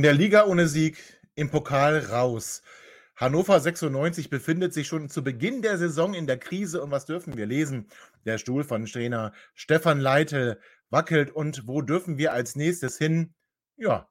In der Liga ohne Sieg, im Pokal raus. Hannover 96 befindet sich schon zu Beginn der Saison in der Krise und was dürfen wir lesen? Der Stuhl von Trainer Stefan Leitl wackelt und wo dürfen wir als nächstes hin? Ja,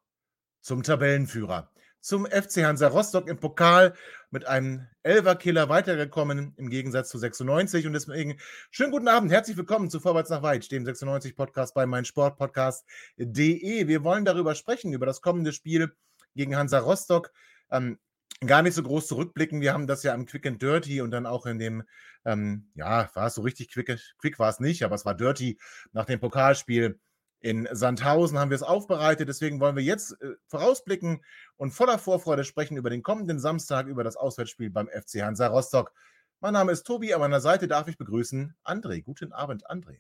zum Tabellenführer. Zum FC Hansa Rostock im Pokal mit einem Elverkiller weitergekommen im Gegensatz zu 96 und deswegen schönen guten Abend, herzlich willkommen zu Vorwärts nach Weit, dem 96 Podcast bei meinsportpodcast.de. Wir wollen darüber sprechen, über das kommende Spiel gegen Hansa Rostock. Ähm, gar nicht so groß zurückblicken. Wir haben das ja im Quick and Dirty und dann auch in dem, ähm, ja, war es so richtig quick, quick war es nicht, aber es war Dirty nach dem Pokalspiel in Sandhausen haben wir es aufbereitet. Deswegen wollen wir jetzt äh, vorausblicken und voller Vorfreude sprechen über den kommenden Samstag, über das Auswärtsspiel beim FC Hansa Rostock. Mein Name ist Tobi, an meiner Seite darf ich begrüßen André. Guten Abend, André.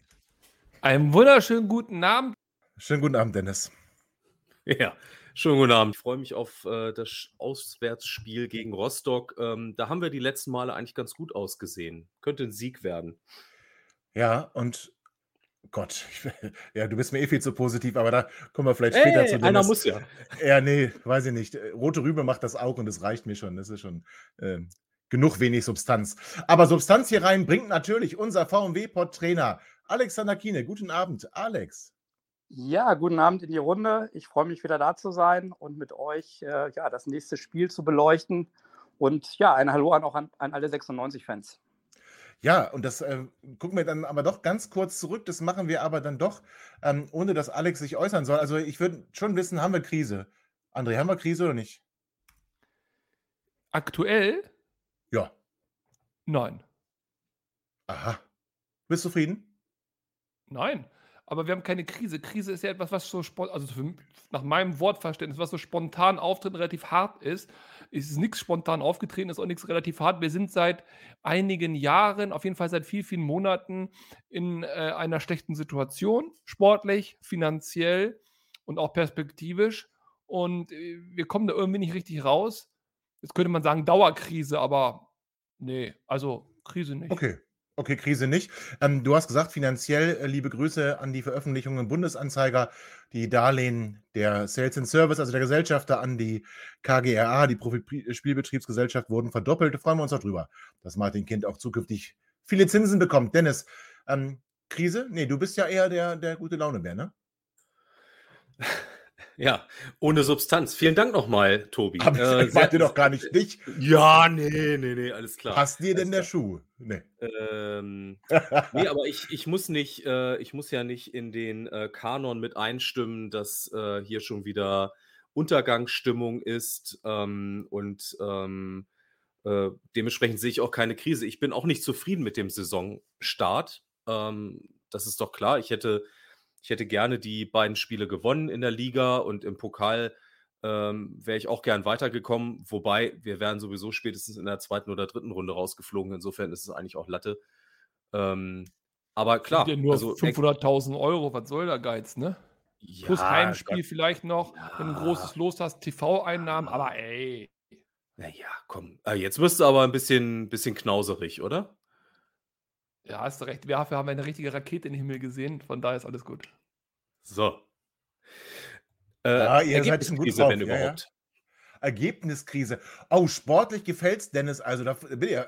Einen wunderschönen guten Abend. Schönen guten Abend, Dennis. Ja, schönen guten Abend. Ich freue mich auf äh, das Auswärtsspiel gegen Rostock. Ähm, da haben wir die letzten Male eigentlich ganz gut ausgesehen. Könnte ein Sieg werden. Ja, und Gott, ich, ja, du bist mir eh viel zu positiv, aber da kommen wir vielleicht später Hey, zu. einer Dennis. muss ja. Ja, nee, weiß ich nicht. Rote Rübe macht das auch und das reicht mir schon. Das ist schon ähm, genug wenig Substanz. Aber Substanz hier rein bringt natürlich unser VMW-Pod-Trainer Alexander Kiene. Guten Abend, Alex. Ja, guten Abend in die Runde. Ich freue mich wieder da zu sein und mit euch äh, ja, das nächste Spiel zu beleuchten. Und ja, ein Hallo an auch an, an alle 96-Fans. Ja, und das äh, gucken wir dann aber doch ganz kurz zurück. Das machen wir aber dann doch, ähm, ohne dass Alex sich äußern soll. Also ich würde schon wissen, haben wir Krise? André, haben wir Krise oder nicht? Aktuell? Ja. Nein. Aha. Bist du zufrieden? Nein. Aber wir haben keine Krise. Krise ist ja etwas, was so spontan, also für, nach meinem Wortverständnis, was so spontan auftritt, relativ hart ist. Es ist nichts spontan aufgetreten, ist auch nichts relativ hart. Wir sind seit einigen Jahren, auf jeden Fall seit vielen, vielen Monaten in äh, einer schlechten Situation, sportlich, finanziell und auch perspektivisch. Und äh, wir kommen da irgendwie nicht richtig raus. Jetzt könnte man sagen Dauerkrise, aber nee, also Krise nicht. Okay. Okay, Krise nicht. Ähm, du hast gesagt, finanziell, äh, liebe Grüße an die Veröffentlichungen Bundesanzeiger, die Darlehen der Sales and Service, also der Gesellschafter an die KGRA, die Profi-Spielbetriebsgesellschaft, wurden verdoppelt. Da freuen wir uns auch drüber, dass Martin Kind auch zukünftig viele Zinsen bekommt. Dennis, ähm, Krise? Nee, du bist ja eher der, der gute Launebär, ne? Ja, ohne Substanz. Vielen Dank nochmal, Tobi. Aber ich sehr- meinte doch gar nicht dich. Ja, nee, nee, nee, alles klar. Passt dir denn der Schuh? Nee. Ähm, nee, aber ich, ich muss nicht, äh, ich muss ja nicht in den äh, Kanon mit einstimmen, dass äh, hier schon wieder Untergangsstimmung ist ähm, und ähm, äh, dementsprechend sehe ich auch keine Krise. Ich bin auch nicht zufrieden mit dem Saisonstart. Ähm, das ist doch klar. Ich hätte, ich hätte gerne die beiden Spiele gewonnen in der Liga und im Pokal ähm, wäre ich auch gern weitergekommen. Wobei wir wären sowieso spätestens in der zweiten oder dritten Runde rausgeflogen. Insofern ist es eigentlich auch Latte. Ähm, aber klar, ja nur also 500.000 Euro, was soll der Geiz, ne? Plus ja, Heimspiel Gott, vielleicht noch, wenn du ein Ja. großes Los hast, TV-Einnahmen, aber ey. Naja, komm. Äh, Jetzt wirst du aber ein bisschen, bisschen knauserig, oder? Ja, hast du recht. Dafür haben wir eine richtige Rakete in den Himmel gesehen, von daher ist alles gut. So. Äh, Ja, ihr seid schon gut Ergebniskrise, drauf, wenn ja, ja. überhaupt. Ergebniskrise. Oh, sportlich gefällt's Dennis. Also, da,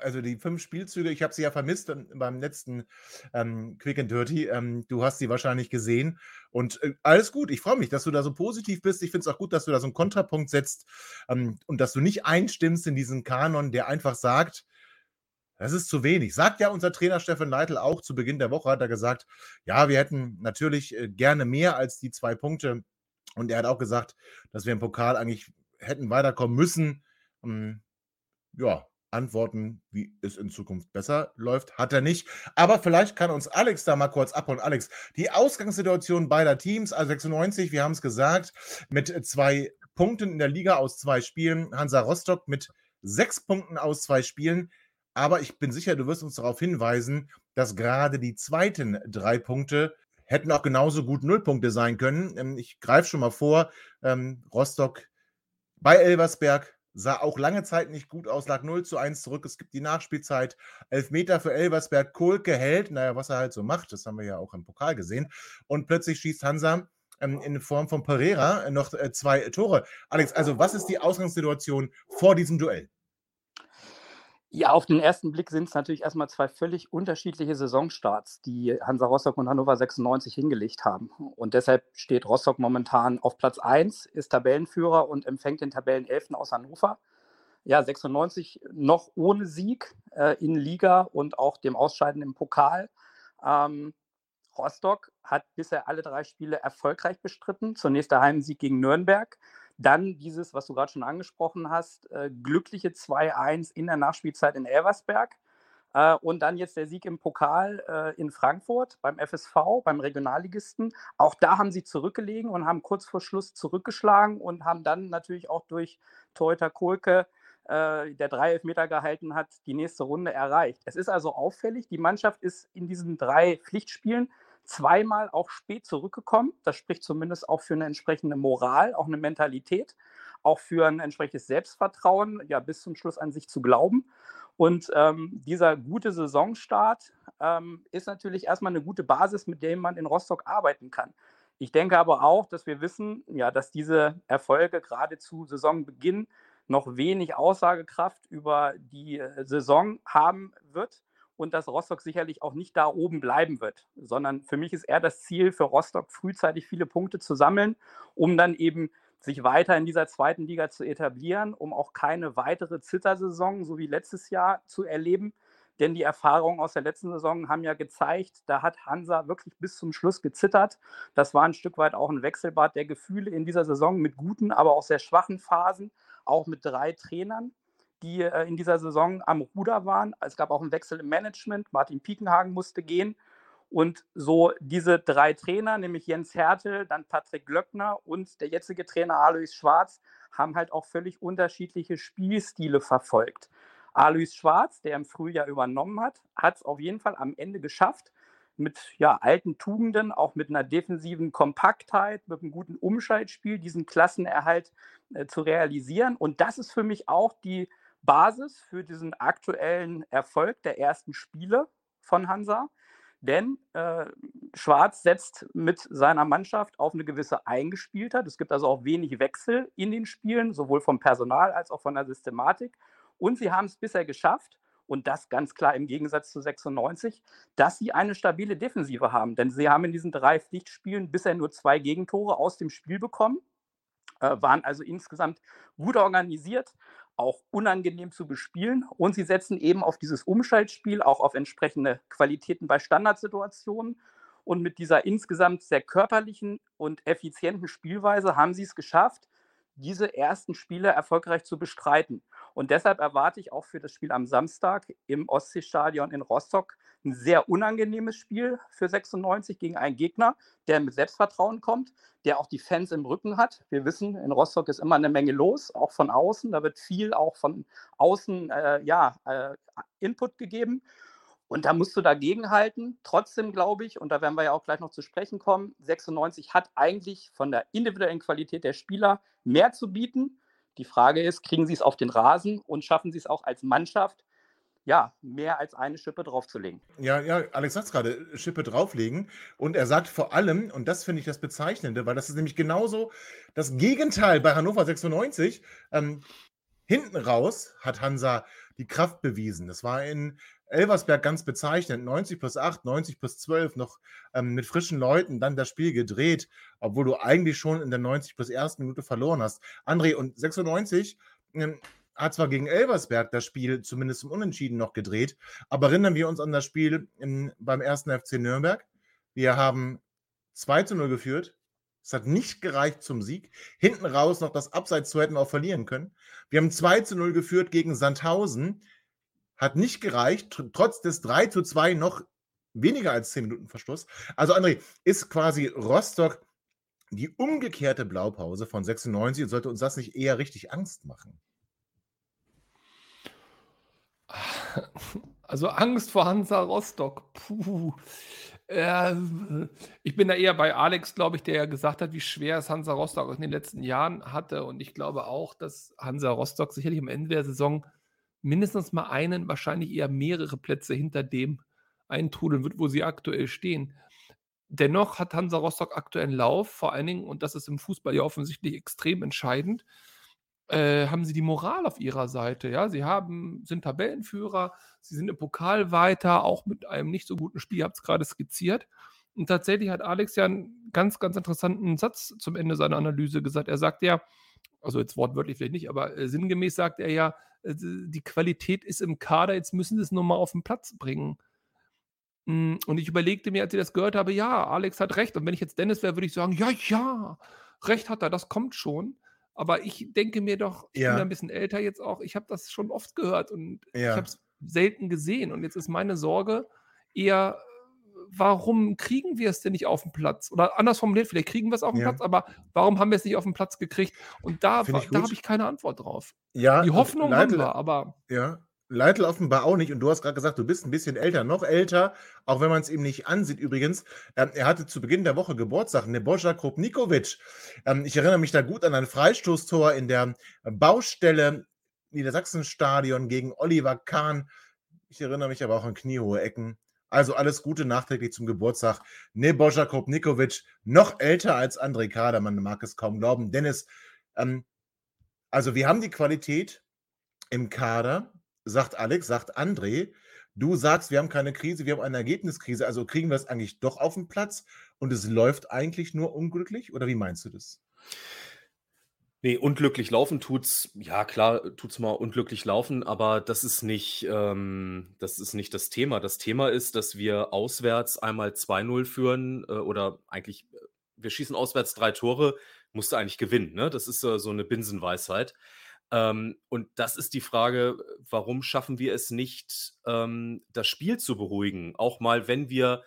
also die fünf Spielzüge, ich habe sie ja vermisst beim letzten ähm, Quick and Dirty. Ähm, du hast sie wahrscheinlich gesehen. Und äh, alles gut. Ich freue mich, dass du da so positiv bist. Ich finde es auch gut, dass du da so einen Kontrapunkt setzt ähm, und dass du nicht einstimmst in diesen Kanon, der einfach sagt, das ist zu wenig. Sagt ja unser Trainer Steffen Leitl auch zu Beginn der Woche, hat er gesagt, ja, wir hätten natürlich äh, gerne mehr als die zwei Punkte. Und er hat auch gesagt, dass wir im Pokal eigentlich hätten weiterkommen müssen. Ähm, ja, Antworten, wie es in Zukunft besser läuft, hat er nicht. Aber vielleicht kann uns Alex da mal kurz abholen. Alex, die Ausgangssituation beider Teams, also 96, wir haben es gesagt, mit zwei Punkten in der Liga aus zwei Spielen. Hansa Rostock mit sechs Punkten aus zwei Spielen. Aber ich bin sicher, du wirst uns darauf hinweisen, dass gerade die zweiten drei Punkte hätten auch genauso gut Nullpunkte sein können. Ähm, ich greife schon mal vor. Ähm, Rostock bei Elversberg sah auch lange Zeit nicht gut aus, lag 0 zu 1 zurück. Es gibt die Nachspielzeit. Elfmeter für Elversberg. Kohlke hält, naja, was er halt so macht, das haben wir ja auch im Pokal gesehen. Und plötzlich schießt Hansa ähm, in Form von Pereira noch äh, zwei Tore. Alex, also was ist die Ausgangssituation vor diesem Duell? Ja, auf den ersten Blick sind es natürlich erstmal zwei völlig unterschiedliche Saisonstarts, die Hansa Rostock und Hannover 96 hingelegt haben. Und deshalb steht Rostock momentan auf Platz 1, ist Tabellenführer und empfängt den Tabellenelften aus Hannover. Ja, 96 noch ohne Sieg äh, in Liga und auch dem Ausscheiden im Pokal. Ähm, Rostock hat bisher alle drei Spiele erfolgreich bestritten. Zunächst der Heimsieg gegen Nürnberg, dann dieses, was du gerade schon angesprochen hast, äh, glückliche 2-1 in der Nachspielzeit in Elversberg. Äh, und dann jetzt der Sieg im Pokal äh, in Frankfurt beim FSV, beim Regionalligisten. Auch da haben sie zurückgelegen und haben kurz vor Schluss zurückgeschlagen und haben dann natürlich auch durch Torhüter Kohlke, äh, der drei Elfmeter gehalten hat, die nächste Runde erreicht. Es ist also auffällig, die Mannschaft ist in diesen drei Pflichtspielen zweimal auch spät zurückgekommen. Das spricht zumindest auch für eine entsprechende Moral, auch eine Mentalität, auch für ein entsprechendes Selbstvertrauen, ja, bis zum Schluss an sich zu glauben. Und ähm, dieser gute Saisonstart ähm, ist natürlich erstmal eine gute Basis, mit der man in Rostock arbeiten kann. Ich denke aber auch, dass wir wissen, ja, dass diese Erfolge gerade zu Saisonbeginn noch wenig Aussagekraft über die äh, Saison haben wird und dass Rostock sicherlich auch nicht da oben bleiben wird, sondern für mich ist eher das Ziel für Rostock, frühzeitig viele Punkte zu sammeln, um dann eben sich weiter in dieser zweiten Liga zu etablieren, um auch keine weitere Zittersaison, so wie letztes Jahr, zu erleben. Denn die Erfahrungen aus der letzten Saison haben ja gezeigt, da hat Hansa wirklich bis zum Schluss gezittert. Das war ein Stück weit auch ein Wechselbad der Gefühle in dieser Saison mit guten, aber auch sehr schwachen Phasen, auch mit drei Trainern die äh, in dieser Saison am Ruder waren. Es gab auch einen Wechsel im Management. Martin Piekenhagen musste gehen. Und so diese drei Trainer, nämlich Jens Hertel, dann Patrick Glöckner und der jetzige Trainer Alois Schwarz, haben halt auch völlig unterschiedliche Spielstile verfolgt. Alois Schwarz, der im Frühjahr übernommen hat, hat es auf jeden Fall am Ende geschafft, mit ja, alten Tugenden, auch mit einer defensiven Kompaktheit, mit einem guten Umschaltspiel, diesen Klassenerhalt äh, zu realisieren. Und das ist für mich auch die Basis für diesen aktuellen Erfolg der ersten Spiele von Hansa. Denn äh, Schwarz setzt mit seiner Mannschaft auf eine gewisse Eingespieltheit. Es gibt also auch wenig Wechsel in den Spielen, sowohl vom Personal als auch von der Systematik. Und sie haben es bisher geschafft, und das ganz klar im Gegensatz zu 96, dass sie eine stabile Defensive haben. Denn sie haben in diesen drei Pflichtspielen bisher nur zwei Gegentore aus dem Spiel bekommen, äh, waren also insgesamt gut organisiert, auch unangenehm zu bespielen. Und sie setzen eben auf dieses Umschaltspiel, auch auf entsprechende Qualitäten bei Standardsituationen. Und mit dieser insgesamt sehr körperlichen und effizienten Spielweise haben sie es geschafft, diese ersten Spiele erfolgreich zu bestreiten. Und deshalb erwarte ich auch für das Spiel am Samstag im Ostseestadion in Rostock ein sehr unangenehmes Spiel für 96 gegen einen Gegner, der mit Selbstvertrauen kommt, der auch die Fans im Rücken hat. Wir wissen, in Rostock ist immer eine Menge los, auch von außen. Da wird viel auch von außen äh, ja, äh, Input gegeben. Und da musst du dagegen halten. Trotzdem glaube ich, und da werden wir ja auch gleich noch zu sprechen kommen, 96 hat eigentlich von der individuellen Qualität der Spieler mehr zu bieten. Die Frage ist, kriegen sie es auf den Rasen und schaffen sie es auch als Mannschaft, ja, mehr als eine Schippe draufzulegen. Ja, ja, Alex sagt es gerade, Schippe drauflegen. Und er sagt vor allem, und das finde ich das Bezeichnende, weil das ist nämlich genauso das Gegenteil bei Hannover 96. Ähm, hinten raus hat Hansa die Kraft bewiesen. Das war in Elversberg ganz bezeichnend. 90 plus 8, 90 plus 12, noch ähm, mit frischen Leuten dann das Spiel gedreht, obwohl du eigentlich schon in der 90 plus 1. Minute verloren hast. André, und 96 ähm, hat zwar gegen Elversberg das Spiel zumindest im Unentschieden noch gedreht, aber erinnern wir uns an das Spiel in, beim ersten FC Nürnberg. Wir haben 2 zu 0 geführt. Es hat nicht gereicht zum Sieg. Hinten raus noch das Abseits zu hätten auch verlieren können. Wir haben 2 zu 0 geführt gegen Sandhausen hat nicht gereicht, tr- trotz des 3 zu 2 noch weniger als 10 Minuten Verschluss. Also André, ist quasi Rostock die umgekehrte Blaupause von 96 und sollte uns das nicht eher richtig Angst machen? Also Angst vor Hansa Rostock. Puh. Äh, ich bin da eher bei Alex, glaube ich, der ja gesagt hat, wie schwer es Hansa Rostock in den letzten Jahren hatte. Und ich glaube auch, dass Hansa Rostock sicherlich am Ende der Saison mindestens mal einen, wahrscheinlich eher mehrere Plätze hinter dem eintrudeln wird, wo sie aktuell stehen. Dennoch hat Hansa Rostock aktuellen Lauf, vor allen Dingen, und das ist im Fußball ja offensichtlich extrem entscheidend, äh, haben sie die Moral auf ihrer Seite. Ja, sie haben, sind Tabellenführer, sie sind im Pokal weiter, auch mit einem nicht so guten Spiel, habt es gerade skizziert. Und tatsächlich hat Alex ja einen ganz, ganz interessanten Satz zum Ende seiner Analyse gesagt. Er sagt ja, also jetzt wortwörtlich vielleicht nicht, aber äh, sinngemäß sagt er ja, äh, die Qualität ist im Kader, jetzt müssen sie es nur mal auf den Platz bringen. Mm, Und ich überlegte mir, als ich das gehört habe, ja, Alex hat recht. Und wenn ich jetzt Dennis wäre, würde ich sagen, ja, ja, recht hat er, das kommt schon. Aber ich denke mir doch, ich bin Ja. ein bisschen älter jetzt auch, ich habe das schon oft gehört und ich Ja. habe es selten gesehen. Und jetzt ist meine Sorge eher, warum kriegen wir es denn nicht auf den Platz? Oder anders formuliert, vielleicht kriegen wir es auf den Ja. Platz, aber warum haben wir es nicht auf den Platz gekriegt? Und da, da habe ich keine Antwort drauf. Ja, Die Hoffnung haben Leitl- wir, aber Ja, Leitl offenbar auch nicht. Und du hast gerade gesagt, du bist ein bisschen älter, noch älter, auch wenn man es ihm nicht ansieht. Übrigens, ähm, er hatte zu Beginn der Woche Geburtstag, Nebojsa Krupnikovic. Ähm, ich erinnere mich da gut an ein Freistoßtor in der Baustelle Niedersachsenstadion gegen Oliver Kahn. Ich erinnere mich aber auch an kniehohe Ecken. Also alles Gute nachträglich zum Geburtstag. Nebojsa Krupnikovic, noch älter als André Kader, man mag es kaum glauben. Dennis, ähm, also wir haben die Qualität im Kader, sagt Alex, sagt André. Du sagst, wir haben keine Krise, wir haben eine Ergebniskrise. Also kriegen wir es eigentlich doch auf den Platz und es läuft eigentlich nur unglücklich? Oder wie meinst du das? Nee, unglücklich laufen tut's, ja klar, tut's mal unglücklich laufen, aber das ist nicht, ähm, das ist nicht das Thema. Das Thema ist, dass wir auswärts einmal 2-0 führen äh, oder eigentlich, wir schießen auswärts drei Tore, musst du eigentlich gewinnen. Ne? Das ist äh, so eine Binsenweisheit. Ähm, und das ist die Frage, warum schaffen wir es nicht, ähm, das Spiel zu beruhigen? Auch mal, wenn wir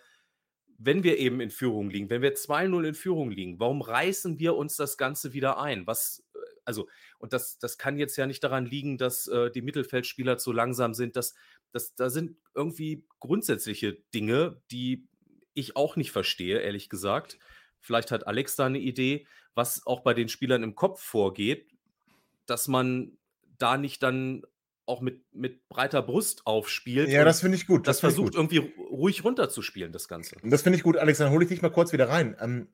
wenn wir eben in Führung liegen, wenn wir 2-0 in Führung liegen, warum reißen wir uns das Ganze wieder ein? Was, also, und das, das kann jetzt ja nicht daran liegen, dass äh, die Mittelfeldspieler zu langsam sind. Das, das, da sind irgendwie grundsätzliche Dinge, die ich auch nicht verstehe, ehrlich gesagt. Vielleicht hat Alex da eine Idee, was auch bei den Spielern im Kopf vorgeht, dass man da nicht dann auch mit, mit breiter Brust aufspielt. Ja, das finde ich gut. das ich versucht gut. irgendwie ru- ruhig runterzuspielen, das Ganze. Das finde ich gut, Alex, dann hole ich dich mal kurz wieder rein. Ähm,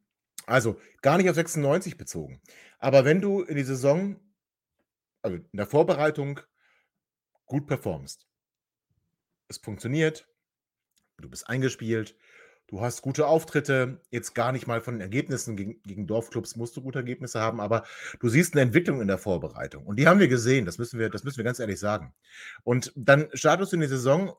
also, gar nicht auf 96 bezogen. Aber wenn du in die Saison, also in der Vorbereitung, gut performst, es funktioniert, du bist eingespielt, du hast gute Auftritte, jetzt gar nicht mal von den Ergebnissen gegen, gegen Dorfclubs musst du gute Ergebnisse haben, aber du siehst eine Entwicklung in der Vorbereitung. Und die haben wir gesehen, das müssen wir, das müssen wir ganz ehrlich sagen. Und dann startest du in die Saison,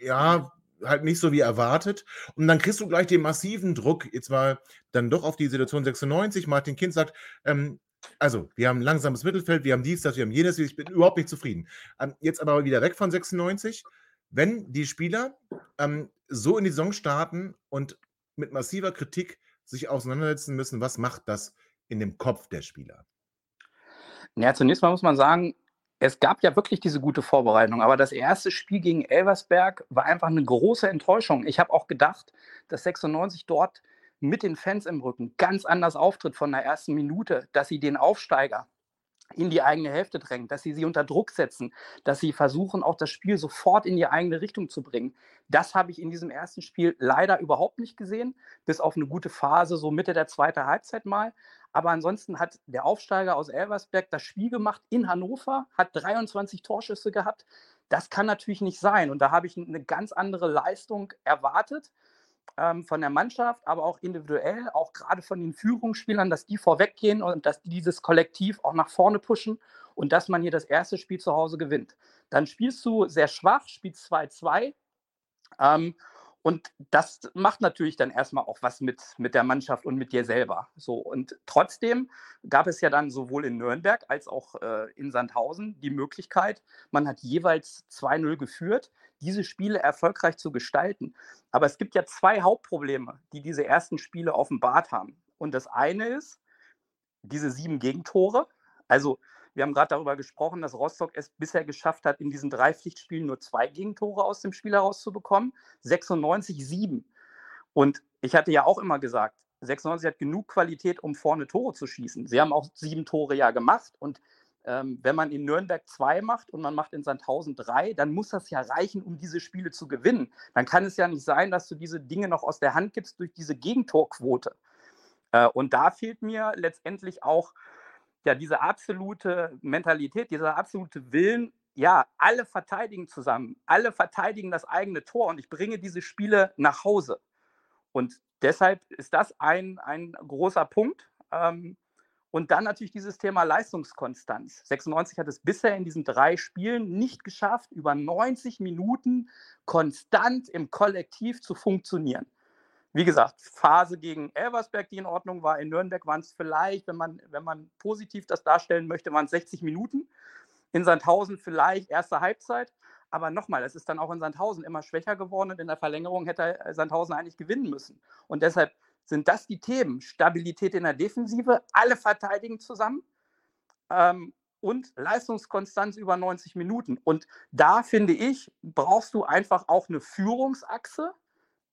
ja, halt nicht so wie erwartet. Und dann kriegst du gleich den massiven Druck, jetzt mal dann doch auf die Situation 96. Martin Kind sagt, ähm, also, wir haben langsames Mittelfeld, wir haben dies, das, wir haben jenes, ich bin überhaupt nicht zufrieden. Ähm, jetzt aber wieder weg von 96. Wenn die Spieler ähm, so in die Saison starten und mit massiver Kritik sich auseinandersetzen müssen, was macht das in dem Kopf der Spieler? Ja, zunächst mal muss man sagen, es gab ja wirklich diese gute Vorbereitung, aber das erste Spiel gegen Elversberg war einfach eine große Enttäuschung. Ich habe auch gedacht, dass 96 dort mit den Fans im Rücken ganz anders auftritt von der ersten Minute, dass sie den Aufsteiger in die eigene Hälfte drängen, dass sie sie unter Druck setzen, dass sie versuchen, auch das Spiel sofort in die eigene Richtung zu bringen. Das habe ich in diesem ersten Spiel leider überhaupt nicht gesehen, bis auf eine gute Phase, so Mitte der zweiten Halbzeit mal. Aber ansonsten hat der Aufsteiger aus Elversberg das Spiel gemacht in Hannover, hat 23 Torschüsse gehabt. Das kann natürlich nicht sein. Und da habe ich eine ganz andere Leistung erwartet ähm, von der Mannschaft, aber auch individuell, auch gerade von den Führungsspielern, dass die vorweggehen und dass die dieses Kollektiv auch nach vorne pushen und dass man hier das erste Spiel zu Hause gewinnt. Dann spielst du sehr schwach, spielst 2-2 ähm, und das macht natürlich dann erstmal auch was mit, mit der Mannschaft und mit dir selber. So, und trotzdem gab es ja dann sowohl in Nürnberg als auch äh, in Sandhausen die Möglichkeit, man hat jeweils 2-0 geführt, diese Spiele erfolgreich zu gestalten. Aber es gibt ja zwei Hauptprobleme, die diese ersten Spiele offenbart haben. Und das eine ist diese sieben Gegentore. Also wir haben gerade darüber gesprochen, dass Rostock es bisher geschafft hat, in diesen drei Pflichtspielen nur zwei Gegentore aus dem Spiel herauszubekommen. 96, 7. Und ich hatte ja auch immer gesagt, 96 hat genug Qualität, um vorne Tore zu schießen. Sie haben auch sieben Tore ja gemacht. Und ähm, wenn man in Nürnberg zwei macht und man macht in Sandhausen drei, dann muss das ja reichen, um diese Spiele zu gewinnen. Dann kann es ja nicht sein, dass du diese Dinge noch aus der Hand gibst durch diese Gegentorquote. Äh, und da fehlt mir letztendlich auch ja diese absolute Mentalität, dieser absolute Willen, ja, alle verteidigen zusammen, alle verteidigen das eigene Tor und ich bringe diese Spiele nach Hause. Und deshalb ist das ein, ein großer Punkt. Ähm, und dann natürlich dieses Thema Leistungskonstanz. 96 hat es bisher in diesen drei Spielen nicht geschafft, über 90 Minuten konstant im Kollektiv zu funktionieren wie gesagt, Phase gegen Elversberg, die in Ordnung war. In Nürnberg waren es vielleicht, wenn man, wenn man positiv das darstellen möchte, waren es 60 Minuten. In Sandhausen vielleicht erste Halbzeit. Aber nochmal, es ist dann auch in Sandhausen immer schwächer geworden und in der Verlängerung hätte Sandhausen eigentlich gewinnen müssen. Und deshalb sind das die Themen. Stabilität in der Defensive, alle verteidigen zusammen ähm, und Leistungskonstanz über 90 Minuten. Und da finde ich, brauchst du einfach auch eine Führungsachse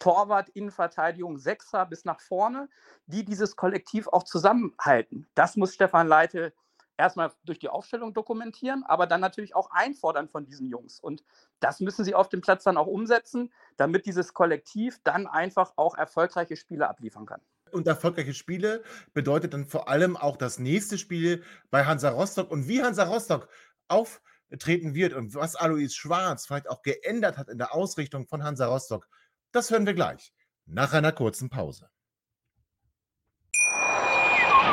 Torwart, Innenverteidigung, Sechser bis nach vorne, die dieses Kollektiv auch zusammenhalten. Das muss Stefan Leite erstmal durch die Aufstellung dokumentieren, aber dann natürlich auch einfordern von diesen Jungs. Und das müssen sie auf dem Platz dann auch umsetzen, damit dieses Kollektiv dann einfach auch erfolgreiche Spiele abliefern kann. Und erfolgreiche Spiele bedeutet dann vor allem auch das nächste Spiel bei Hansa Rostock. Und wie Hansa Rostock auftreten wird und was Alois Schwarz vielleicht auch geändert hat in der Ausrichtung von Hansa Rostock, das hören wir gleich, nach einer kurzen Pause.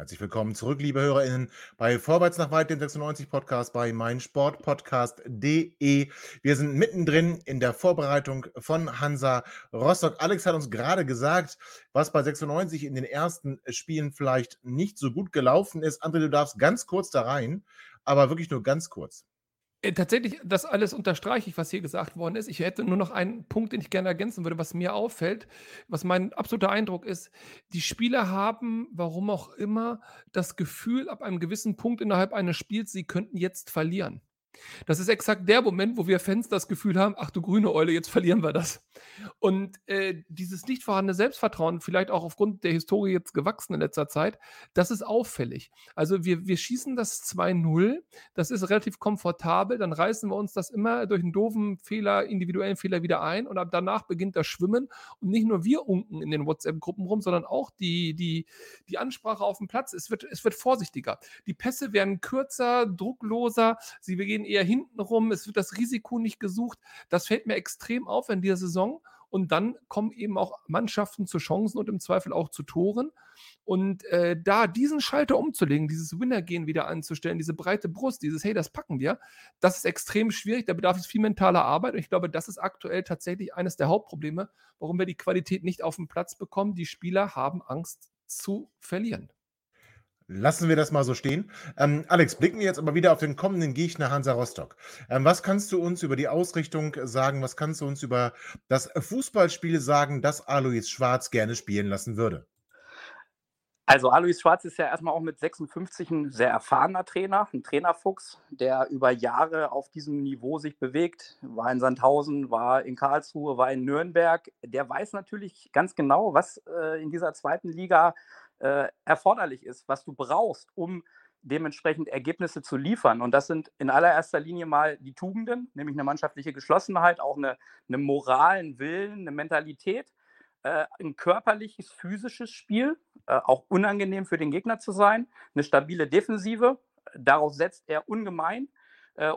Herzlich willkommen zurück, liebe HörerInnen, bei Vorwärts nach weit, dem 96 Podcast bei meinsportpodcast.de. Wir sind mittendrin in der Vorbereitung von Hansa Rostock. Alex hat uns gerade gesagt, was bei 96 in den ersten Spielen vielleicht nicht so gut gelaufen ist. André, du darfst ganz kurz da rein, aber wirklich nur ganz kurz. Äh, tatsächlich, das alles unterstreiche ich, was hier gesagt worden ist. Ich hätte nur noch einen Punkt, den ich gerne ergänzen würde, was mir auffällt, was mein absoluter Eindruck ist. Die Spieler haben, warum auch immer, das Gefühl, ab einem gewissen Punkt innerhalb eines Spiels, sie könnten jetzt verlieren. Das ist exakt der Moment, wo wir Fans das Gefühl haben, ach du grüne Eule, jetzt verlieren wir das. Und äh, dieses nicht vorhandene Selbstvertrauen, vielleicht auch aufgrund der Historie jetzt gewachsen in letzter Zeit, das ist auffällig. Also wir, wir schießen das 2-0, das ist relativ komfortabel, dann reißen wir uns das immer durch einen doofen Fehler, individuellen Fehler wieder ein und ab danach beginnt das Schwimmen und nicht nur wir unken in den WhatsApp-Gruppen rum, sondern auch die, die, die Ansprache auf dem Platz. Es wird, es wird vorsichtiger. Die Pässe werden kürzer, druckloser, sie gehen eher hinten rum, es wird das Risiko nicht gesucht. Das fällt mir extrem auf in dieser Saison. Und dann kommen eben auch Mannschaften zu Chancen und im Zweifel auch zu Toren. Und äh, da diesen Schalter umzulegen, dieses Winner-Gehen wieder anzustellen, diese breite Brust, dieses Hey, das packen wir, das ist extrem schwierig. Da bedarf es viel mentaler Arbeit. Und ich glaube, das ist aktuell tatsächlich eines der Hauptprobleme, warum wir die Qualität nicht auf den Platz bekommen. Die Spieler haben Angst zu verlieren. Lassen wir das mal so stehen. Ähm, Alex, blicken wir jetzt aber wieder auf den kommenden Gegner Hansa Rostock. Ähm, was kannst du uns über die Ausrichtung sagen? Was kannst du uns über das Fußballspiel sagen, das Alois Schwarz gerne spielen lassen würde? Also Alois Schwarz ist ja erstmal auch mit 56 ein sehr erfahrener Trainer, ein Trainerfuchs, der über Jahre auf diesem Niveau sich bewegt, war in Sandhausen, war in Karlsruhe, war in Nürnberg. Der weiß natürlich ganz genau, was äh, in dieser zweiten Liga äh, erforderlich ist, was du brauchst, um dementsprechend Ergebnisse zu liefern. Und das sind in allererster Linie mal die Tugenden, nämlich eine mannschaftliche Geschlossenheit, auch eine, eine Moral, einen Willen, eine Mentalität äh, ein körperliches, physisches Spiel, äh, auch unangenehm für den Gegner zu sein, eine stabile Defensive, darauf setzt er ungemein äh,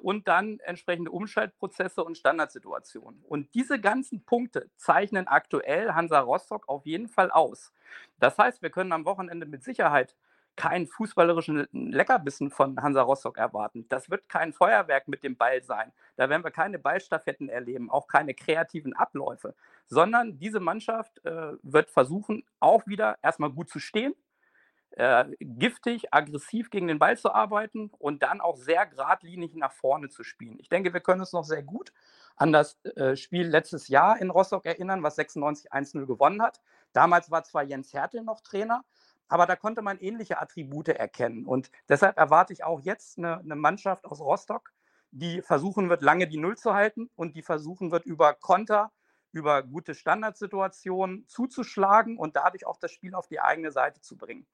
und dann entsprechende Umschaltprozesse und Standardsituationen. Und diese ganzen Punkte zeichnen aktuell Hansa Rostock auf jeden Fall aus. Das heißt, wir können am Wochenende mit Sicherheit keinen fußballerischen Leckerbissen von Hansa Rostock erwarten. Das wird kein Feuerwerk mit dem Ball sein. Da werden wir keine Ballstaffetten erleben, auch keine kreativen Abläufe, sondern diese Mannschaft äh, wird versuchen, auch wieder erstmal gut zu stehen, äh, giftig, aggressiv gegen den Ball zu arbeiten und dann auch sehr geradlinig nach vorne zu spielen. Ich denke, wir können uns noch sehr gut an das äh, Spiel letztes Jahr in Rostock erinnern, was 96 1-0 gewonnen hat. Damals war zwar Jens Hertel noch Trainer, aber da konnte man ähnliche Attribute erkennen. Und deshalb erwarte ich auch jetzt eine, eine Mannschaft aus Rostock, die versuchen wird, lange die Null zu halten und die versuchen wird, über Konter, über gute Standardsituationen zuzuschlagen und dadurch auch das Spiel auf die eigene Seite zu bringen.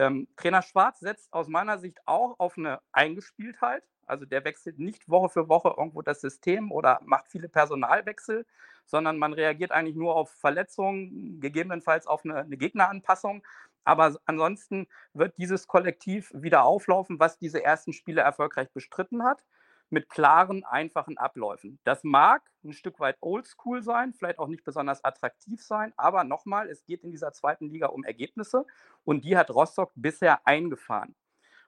Ähm, Trainer Schwarz setzt aus meiner Sicht auch auf eine Eingespieltheit. Also der wechselt nicht Woche für Woche irgendwo das System oder macht viele Personalwechsel, sondern man reagiert eigentlich nur auf Verletzungen, gegebenenfalls auf eine, eine Gegneranpassung. Aber ansonsten wird dieses Kollektiv wieder auflaufen, was diese ersten Spiele erfolgreich bestritten hat, mit klaren, einfachen Abläufen. Das mag ein Stück weit oldschool sein, vielleicht auch nicht besonders attraktiv sein, aber nochmal, es geht in dieser zweiten Liga um Ergebnisse und die hat Rostock bisher eingefahren.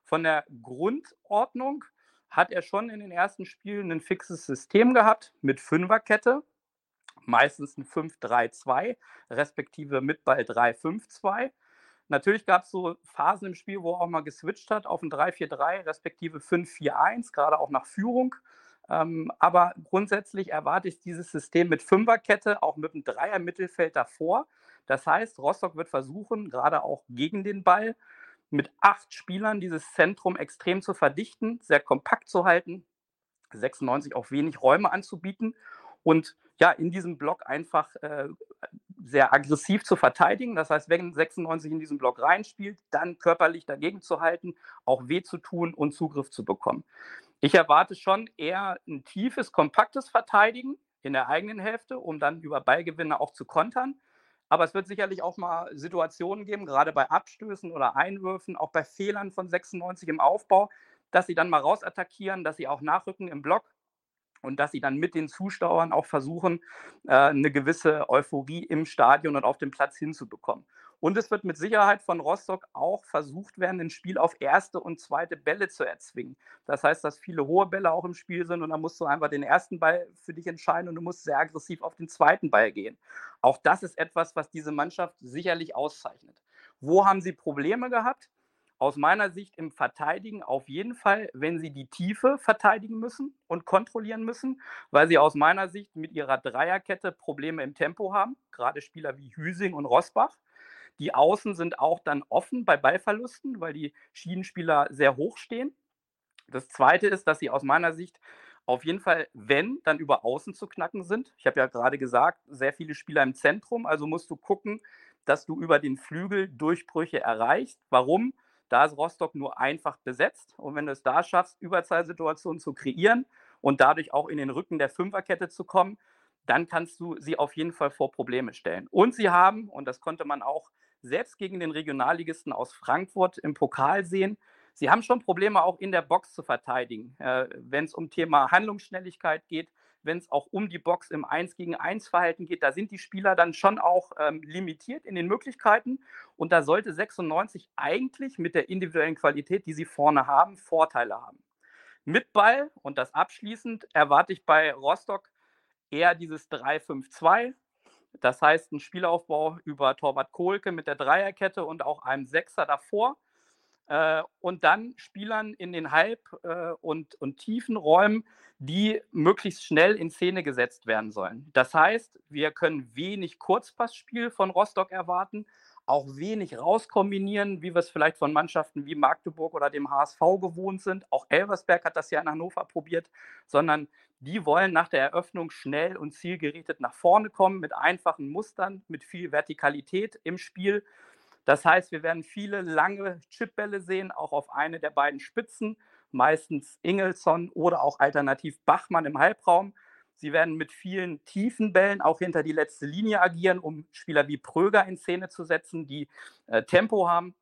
Von der Grundordnung hat er schon in den ersten Spielen ein fixes System gehabt mit Fünferkette, meistens ein 5-3-2, respektive mit Ball 3-5-2. Natürlich gab es so Phasen im Spiel, wo er auch mal geswitcht hat auf ein 3-4-3, respektive 5-4-1, gerade auch nach Führung. Ähm, aber grundsätzlich erwarte ich dieses System mit Fünferkette, auch mit einem Dreier-Mittelfeld davor. Das heißt, Rostock wird versuchen, gerade auch gegen den Ball, mit acht Spielern dieses Zentrum extrem zu verdichten, sehr kompakt zu halten, 96 auch wenig Räume anzubieten und ja, in diesem Block einfach äh, sehr aggressiv zu verteidigen. Das heißt, wenn 96 in diesen Block reinspielt, dann körperlich dagegen zu halten, auch weh zu tun und Zugriff zu bekommen. Ich erwarte schon eher ein tiefes, kompaktes Verteidigen in der eigenen Hälfte, um dann über Ballgewinne auch zu kontern. Aber es wird sicherlich auch mal Situationen geben, gerade bei Abstößen oder Einwürfen, auch bei Fehlern von 96 im Aufbau, dass sie dann mal rausattackieren, dass sie auch nachrücken im Block und dass sie dann mit den Zuschauern auch versuchen, äh, eine gewisse Euphorie im Stadion und auf dem Platz hinzubekommen. Und es wird mit Sicherheit von Rostock auch versucht werden, ein Spiel auf erste und zweite Bälle zu erzwingen. Das heißt, dass viele hohe Bälle auch im Spiel sind und dann musst du einfach den ersten Ball für dich entscheiden und du musst sehr aggressiv auf den zweiten Ball gehen. Auch das ist etwas, was diese Mannschaft sicherlich auszeichnet. Wo haben sie Probleme gehabt? Aus meiner Sicht im Verteidigen auf jeden Fall, wenn sie die Tiefe verteidigen müssen und kontrollieren müssen, weil sie aus meiner Sicht mit ihrer Dreierkette Probleme im Tempo haben, gerade Spieler wie Hüsing und Rosbach. Die Außen sind auch dann offen bei Ballverlusten, weil die Schienenspieler sehr hoch stehen. Das Zweite ist, dass sie aus meiner Sicht auf jeden Fall, wenn, dann über Außen zu knacken sind. Ich habe ja gerade gesagt, sehr viele Spieler im Zentrum, also musst du gucken, dass du über den Flügel Durchbrüche erreichst. Warum? Da ist Rostock nur einfach besetzt. Und wenn du es da schaffst, Überzahlsituationen zu kreieren und dadurch auch in den Rücken der Fünferkette zu kommen, dann kannst du sie auf jeden Fall vor Probleme stellen. Und sie haben, und das konnte man auch selbst gegen den Regionalligisten aus Frankfurt im Pokal sehen, sie haben schon Probleme auch in der Box zu verteidigen. Äh, wenn es um Thema Handlungsschnelligkeit geht, wenn es auch um die Box im 1 gegen 1 Verhalten geht, da sind die Spieler dann schon auch ähm, limitiert in den Möglichkeiten. Und da sollte 96 eigentlich mit der individuellen Qualität, die sie vorne haben, Vorteile haben. Mit Ball und das abschließend erwarte ich bei Rostock eher dieses 3-5-2. Das heißt, ein Spielaufbau über Torwart Kohlke mit der Dreierkette und auch einem Sechser davor. Äh, und dann Spielern in den Halb- äh, und, und tiefen Räumen, die möglichst schnell in Szene gesetzt werden sollen. Das heißt, wir können wenig Kurzpassspiel von Rostock erwarten, auch wenig rauskombinieren, wie wir es vielleicht von Mannschaften wie Magdeburg oder dem HSV gewohnt sind. Auch Elversberg hat das ja in Hannover probiert, sondern die wollen nach der Eröffnung schnell und zielgerichtet nach vorne kommen mit einfachen Mustern, mit viel Vertikalität im Spiel. Das heißt, wir werden viele lange Chipbälle sehen, auch auf eine der beiden Spitzen, meistens Ingelsson oder auch alternativ Bachmann im Halbraum. Sie werden mit vielen tiefen Bällen auch hinter die letzte Linie agieren, um Spieler wie Pröger in Szene zu setzen, die äh, Tempo haben.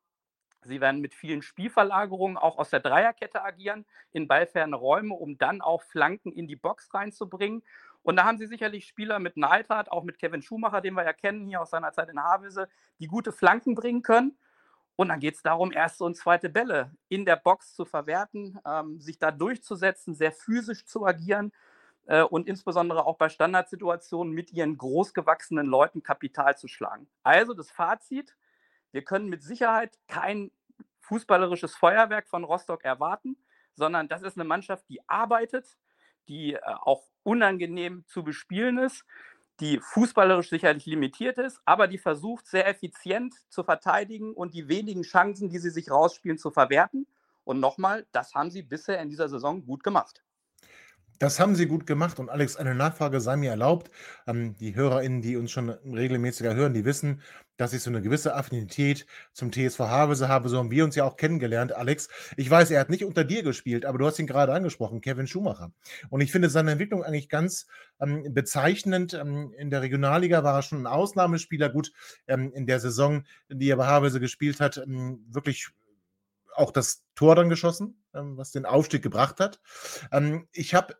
Sie werden mit vielen Spielverlagerungen auch aus der Dreierkette agieren, in ballferne Räume, um dann auch Flanken in die Box reinzubringen. Und da haben sie sicherlich Spieler mit Neidhardt, auch mit Kevin Schumacher, den wir ja kennen hier aus seiner Zeit in Havelse, die gute Flanken bringen können. Und dann geht es darum, erste und zweite Bälle in der Box zu verwerten, ähm, sich da durchzusetzen, sehr physisch zu agieren äh, und insbesondere auch bei Standardsituationen mit ihren großgewachsenen Leuten Kapital zu schlagen. Also das Fazit, wir können mit Sicherheit kein fußballerisches Feuerwerk von Rostock erwarten, sondern das ist eine Mannschaft, die arbeitet, die äh, auch unangenehm zu bespielen ist, die fußballerisch sicherlich limitiert ist, aber die versucht sehr effizient zu verteidigen und die wenigen Chancen, die sie sich rausspielen, zu verwerten. Und nochmal, das haben sie bisher in dieser Saison gut gemacht. Das haben sie gut gemacht. Und Alex, eine Nachfrage sei mir erlaubt. Ähm, die HörerInnen, die uns schon regelmäßiger hören, die wissen, dass ich so eine gewisse Affinität zum TSV Havelse habe. So haben wir uns ja auch kennengelernt, Alex. Ich weiß, er hat nicht unter dir gespielt, aber du hast ihn gerade angesprochen, Kevin Schumacher. Und ich finde seine Entwicklung eigentlich ganz ähm, bezeichnend. Ähm, in der Regionalliga war er schon ein Ausnahmespieler. Gut, ähm, in der Saison, die er bei Havelse gespielt hat, ähm, wirklich auch das Tor dann geschossen, ähm, was den Aufstieg gebracht hat. Ähm, ich habe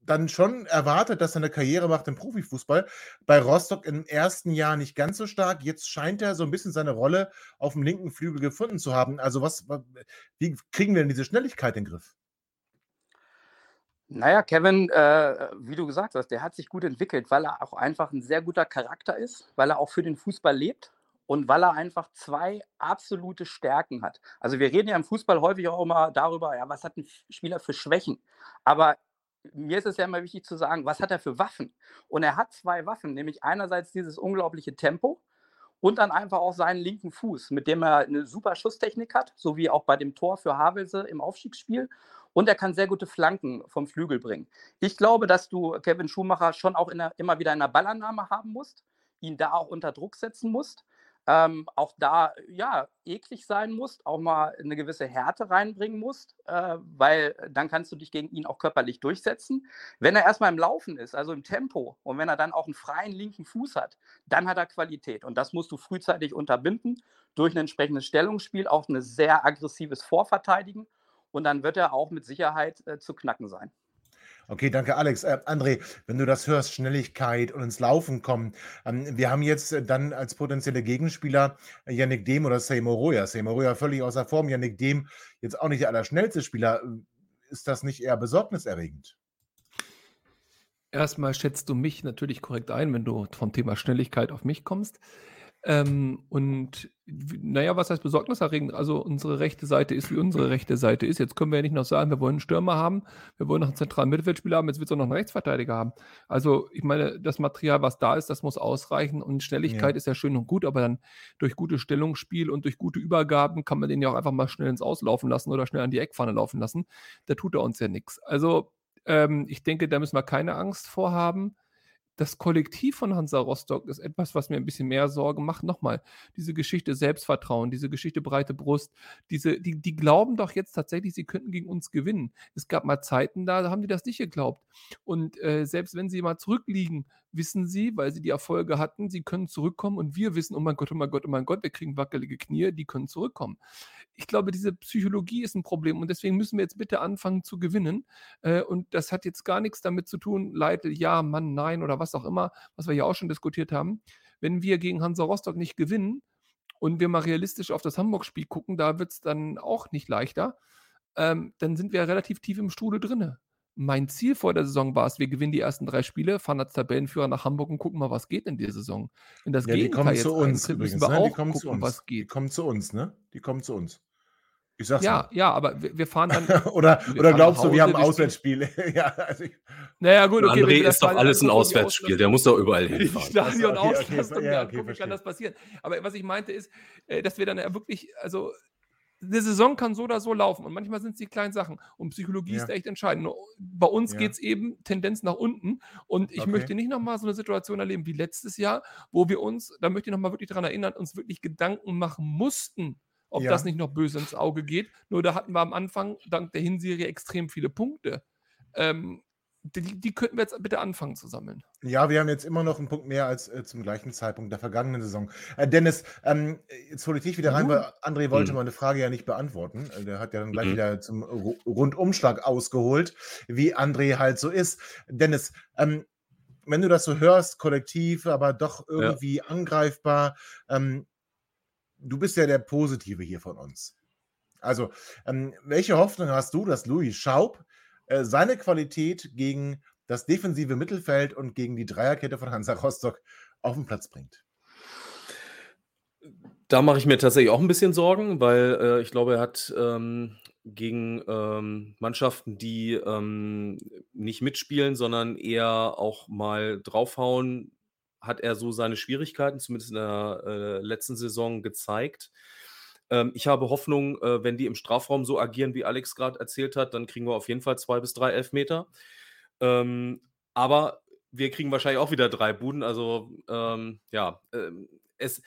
dann schon erwartet, dass er eine Karriere macht im Profifußball. Bei Rostock im ersten Jahr nicht ganz so stark. Jetzt scheint er so ein bisschen seine Rolle auf dem linken Flügel gefunden zu haben. Also was, wie kriegen wir denn diese Schnelligkeit in den Griff? Naja, Kevin, äh, wie du gesagt hast, der hat sich gut entwickelt, weil er auch einfach ein sehr guter Charakter ist, weil er auch für den Fußball lebt und weil er einfach zwei absolute Stärken hat. Also wir reden ja im Fußball häufig auch immer darüber, ja, was hat ein Spieler für Schwächen? Aber mir ist es ja immer wichtig zu sagen, was hat er für Waffen? Und er hat zwei Waffen, nämlich einerseits dieses unglaubliche Tempo und dann einfach auch seinen linken Fuß, mit dem er eine super Schusstechnik hat, so wie auch bei dem Tor für Havelse im Aufstiegsspiel. Und er kann sehr gute Flanken vom Flügel bringen. Ich glaube, dass du Kevin Schumacher schon auch der, immer wieder in der Ballannahme haben musst, ihn da auch unter Druck setzen musst ähm, auch da ja eklig sein musst, auch mal eine gewisse Härte reinbringen musst, äh, weil dann kannst du dich gegen ihn auch körperlich durchsetzen. Wenn er erstmal im Laufen ist, also im Tempo, und wenn er dann auch einen freien linken Fuß hat, dann hat er Qualität. Und das musst du frühzeitig unterbinden durch ein entsprechendes Stellungsspiel, auch ein sehr aggressives Vorverteidigen. Und dann wird er auch mit Sicherheit äh, zu knacken sein. Okay, danke, Alex. Äh, André, wenn du das hörst, Schnelligkeit und ins Laufen kommen. Ähm, wir haben jetzt äh, dann als potenzielle Gegenspieler äh, Yannick Dehm oder Seymour Roya. Seymour Roya völlig außer Form. Yannick Dehm jetzt auch nicht der allerschnellste Spieler. Ist das nicht eher besorgniserregend? Erstmal schätzt du mich natürlich korrekt ein, wenn du vom Thema Schnelligkeit auf mich kommst. Ähm, und naja, was heißt besorgniserregend? Also unsere rechte Seite ist, wie unsere rechte Seite ist. Jetzt können wir ja nicht noch sagen, wir wollen einen Stürmer haben, wir wollen noch einen zentralen Mittelfeldspieler haben, jetzt wird es auch noch einen Rechtsverteidiger haben. Also ich meine, das Material, was da ist, das muss ausreichen und Schnelligkeit ja. ist ja schön und gut, aber dann durch gutes Stellungsspiel und durch gute Übergaben kann man den ja auch einfach mal schnell ins Auslaufen lassen oder schnell an die Eckpfanne laufen lassen. Da tut er uns ja nichts. Also ähm, ich denke, da müssen wir keine Angst vorhaben das Kollektiv von Hansa Rostock ist etwas, was mir ein bisschen mehr Sorge macht. Nochmal, diese Geschichte Selbstvertrauen, diese Geschichte breite Brust, diese, die, die glauben doch jetzt tatsächlich, sie könnten gegen uns gewinnen. Es gab mal Zeiten, da haben die das nicht geglaubt. Und äh, selbst wenn sie mal zurückliegen, wissen sie, weil sie die Erfolge hatten, sie können zurückkommen und wir wissen, oh mein Gott, oh mein Gott, oh mein Gott, wir kriegen wackelige Knie, die können zurückkommen. Ich glaube, diese Psychologie ist ein Problem und deswegen müssen wir jetzt bitte anfangen zu gewinnen. Äh, und das hat jetzt gar nichts damit zu tun, Leite, ja, Mann, nein oder was auch immer, was wir ja auch schon diskutiert haben. Wenn wir gegen Hansa Rostock nicht gewinnen und wir mal realistisch auf das Hamburg-Spiel gucken, da wird es dann auch nicht leichter, ähm, dann sind wir relativ tief im Strudel drinne mein Ziel vor der Saison war es, wir gewinnen die ersten drei Spiele, fahren als Tabellenführer nach Hamburg und gucken mal, was geht in der Saison. Wenn das ja, die kommen zu uns eintritt, übrigens, wir ne? auch die kommen gucken, zu uns. was geht. Die kommen zu uns, ne? Die kommen zu uns. Ich sag's Ja, mal. ja, aber wir, wir fahren dann. oder wir oder glaubst du, wir haben Hause, ein wir spielen- Auswärtsspiel? ja, also ich, Naja, gut, okay. André wir ist doch alles ein Auswärtsspiel. Der muss doch überall hinfahren. Stadion Okay, okay, Auslastung ja, mir okay, verstehe. kann das passieren. Aber was ich meinte ist, äh, dass wir dann ja wirklich, also eine Saison kann so oder so laufen und manchmal sind es die kleinen Sachen und Psychologie Ja. ist echt entscheidend. Bei uns Ja. geht es eben Tendenz nach unten und ich Okay. möchte nicht nochmal so eine Situation erleben wie letztes Jahr, wo wir uns, da möchte ich nochmal wirklich daran erinnern, uns wirklich Gedanken machen mussten, ob Ja. das nicht noch böse ins Auge geht. Nur da hatten wir am Anfang dank der Hinserie extrem viele Punkte. Ähm, die, die könnten wir jetzt bitte anfangen zu sammeln. Ja, wir haben jetzt immer noch einen Punkt mehr als äh, zum gleichen Zeitpunkt der vergangenen Saison. Äh, Dennis, ähm, jetzt hole ich dich wieder rein, Mhm. weil André wollte Mhm. meine Frage ja nicht beantworten. Äh, Der hat ja dann gleich Mhm. wieder zum Ru Rundumschlag ausgeholt, wie André halt so ist. Dennis, ähm, wenn du das so hörst, kollektiv, aber doch irgendwie angreifbar, ähm, du bist ja der Positive hier von uns. Also, ähm, welche Hoffnung hast du, dass Louis Schaub äh, seine Qualität gegen das defensive Mittelfeld und gegen die Dreierkette von Hansa Rostock auf den Platz bringt? Da mache ich mir tatsächlich auch ein bisschen Sorgen, weil äh, ich glaube, er hat ähm, gegen ähm, Mannschaften, die ähm, nicht mitspielen, sondern eher auch mal draufhauen, hat er so seine Schwierigkeiten, zumindest in der äh, letzten Saison gezeigt. Ähm, ich habe Hoffnung, äh, wenn die im Strafraum so agieren, wie Alex gerade erzählt hat, dann kriegen wir auf jeden Fall zwei bis drei Elfmeter. Ähm, aber wir kriegen wahrscheinlich auch wieder drei Buden. Also ähm, ja, ähm, es,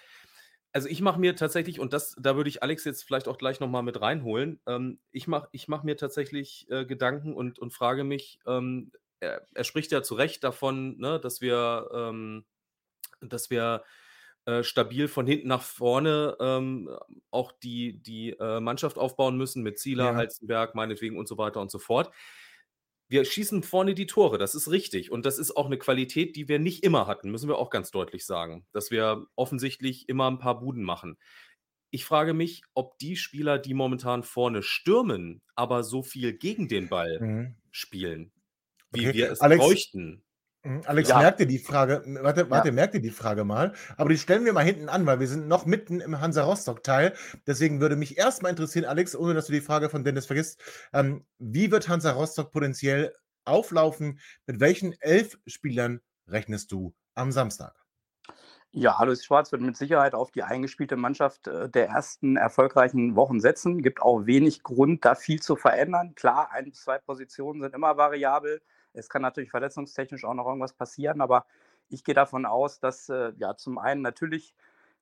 also ich mache mir tatsächlich, und das, da würde ich Alex jetzt vielleicht auch gleich nochmal mit reinholen, ähm, ich mache ich mach mir tatsächlich äh, Gedanken und, und frage mich, ähm, er, er spricht ja zu Recht davon, ne, dass wir, dass wir äh, stabil von hinten nach vorne ähm, auch die, die äh, Mannschaft aufbauen müssen mit Zieler, Ja. Halzenberg, meinetwegen und so weiter und so fort. Wir schießen vorne die Tore, das ist richtig. Und das ist auch eine Qualität, die wir nicht immer hatten, müssen wir auch ganz deutlich sagen. Dass wir offensichtlich immer ein paar Buden machen. Ich frage mich, ob die Spieler, die momentan vorne stürmen, aber so viel gegen den Ball Mhm. spielen, wie Okay. wir es Alex- bräuchten. Mhm, Alex, Ja. merkt ihr die Frage, warte, warte, merkt ihr die Frage mal, aber die stellen wir mal hinten an, weil wir sind noch mitten im Hansa-Rostock-Teil. Deswegen würde mich erstmal interessieren, Alex, ohne dass du die Frage von Dennis vergisst, ähm, wie wird Hansa-Rostock potenziell auflaufen? Mit welchen elf Spielern rechnest du am Samstag? Ja, Alois Schwarz wird mit Sicherheit auf die eingespielte Mannschaft äh, der ersten erfolgreichen Wochen setzen. Gibt auch wenig Grund, da viel zu verändern. Klar, ein bis zwei Positionen sind immer variabel. Es kann natürlich verletzungstechnisch auch noch irgendwas passieren, aber ich gehe davon aus, dass äh, ja zum einen natürlich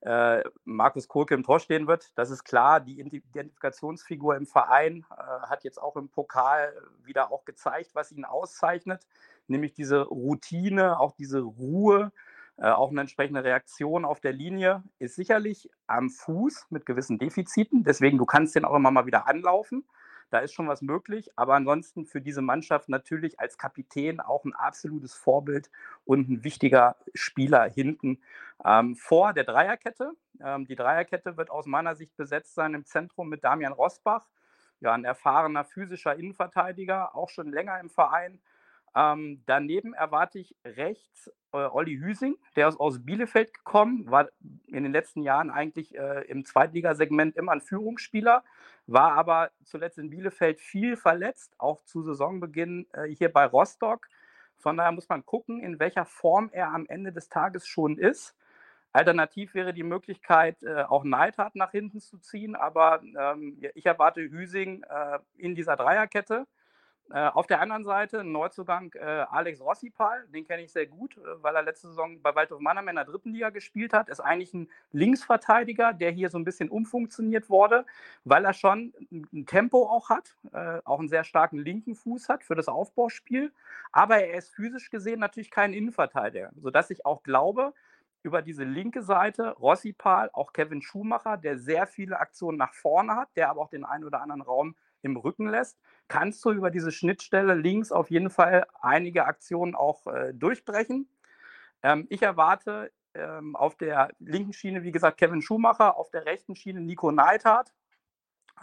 äh, Markus Kohlke im Tor stehen wird. Das ist klar. Die Identifikationsfigur im Verein äh, hat jetzt auch im Pokal wieder auch gezeigt, was ihn auszeichnet, nämlich diese Routine, auch diese Ruhe, äh, auch eine entsprechende Reaktion auf der Linie ist sicherlich am Fuß mit gewissen Defiziten. Deswegen, du kannst den auch immer mal wieder anlaufen. Da ist schon was möglich. Aber ansonsten für diese Mannschaft natürlich als Kapitän auch ein absolutes Vorbild und ein wichtiger Spieler hinten ähm, vor der Dreierkette. Ähm, die Dreierkette wird aus meiner Sicht besetzt sein im Zentrum mit Damian Rosbach. Ja, ein erfahrener physischer Innenverteidiger, auch schon länger im Verein. Ähm, daneben erwarte ich rechts äh, Olli Hüsing, der ist aus Bielefeld gekommen, war in den letzten Jahren eigentlich äh, im Zweitligasegment immer ein Führungsspieler, war aber zuletzt in Bielefeld viel verletzt, auch zu Saisonbeginn äh, hier bei Rostock. Von daher muss man gucken, in welcher Form er am Ende des Tages schon ist. Alternativ wäre die Möglichkeit, äh, auch Neidhardt nach hinten zu ziehen, aber ähm, ich erwarte Hüsing äh, in dieser Dreierkette. Äh, auf der anderen Seite Neuzugang äh, Alex Rossipal, den kenne ich sehr gut, äh, weil er letzte Saison bei Waldhof Mannheim in der dritten Liga gespielt hat. Ist eigentlich ein Linksverteidiger, der hier so ein bisschen umfunktioniert wurde, weil er schon ein, ein Tempo auch hat, äh, auch einen sehr starken linken Fuß hat für das Aufbauspiel. Aber er ist physisch gesehen natürlich kein Innenverteidiger, sodass ich auch glaube, über diese linke Seite Rossipal, auch Kevin Schumacher, der sehr viele Aktionen nach vorne hat, der aber auch den einen oder anderen Raum im Rücken lässt, kannst du über diese Schnittstelle links auf jeden Fall einige Aktionen auch äh, durchbrechen. Ähm, ich erwarte ähm, auf der linken Schiene, wie gesagt, Kevin Schumacher, auf der rechten Schiene Nico Neidhardt,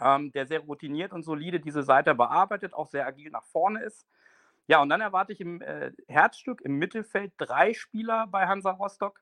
ähm, der sehr routiniert und solide diese Seite bearbeitet, auch sehr agil nach vorne ist. Ja, und dann erwarte ich im äh, Herzstück im Mittelfeld drei Spieler bei Hansa Rostock.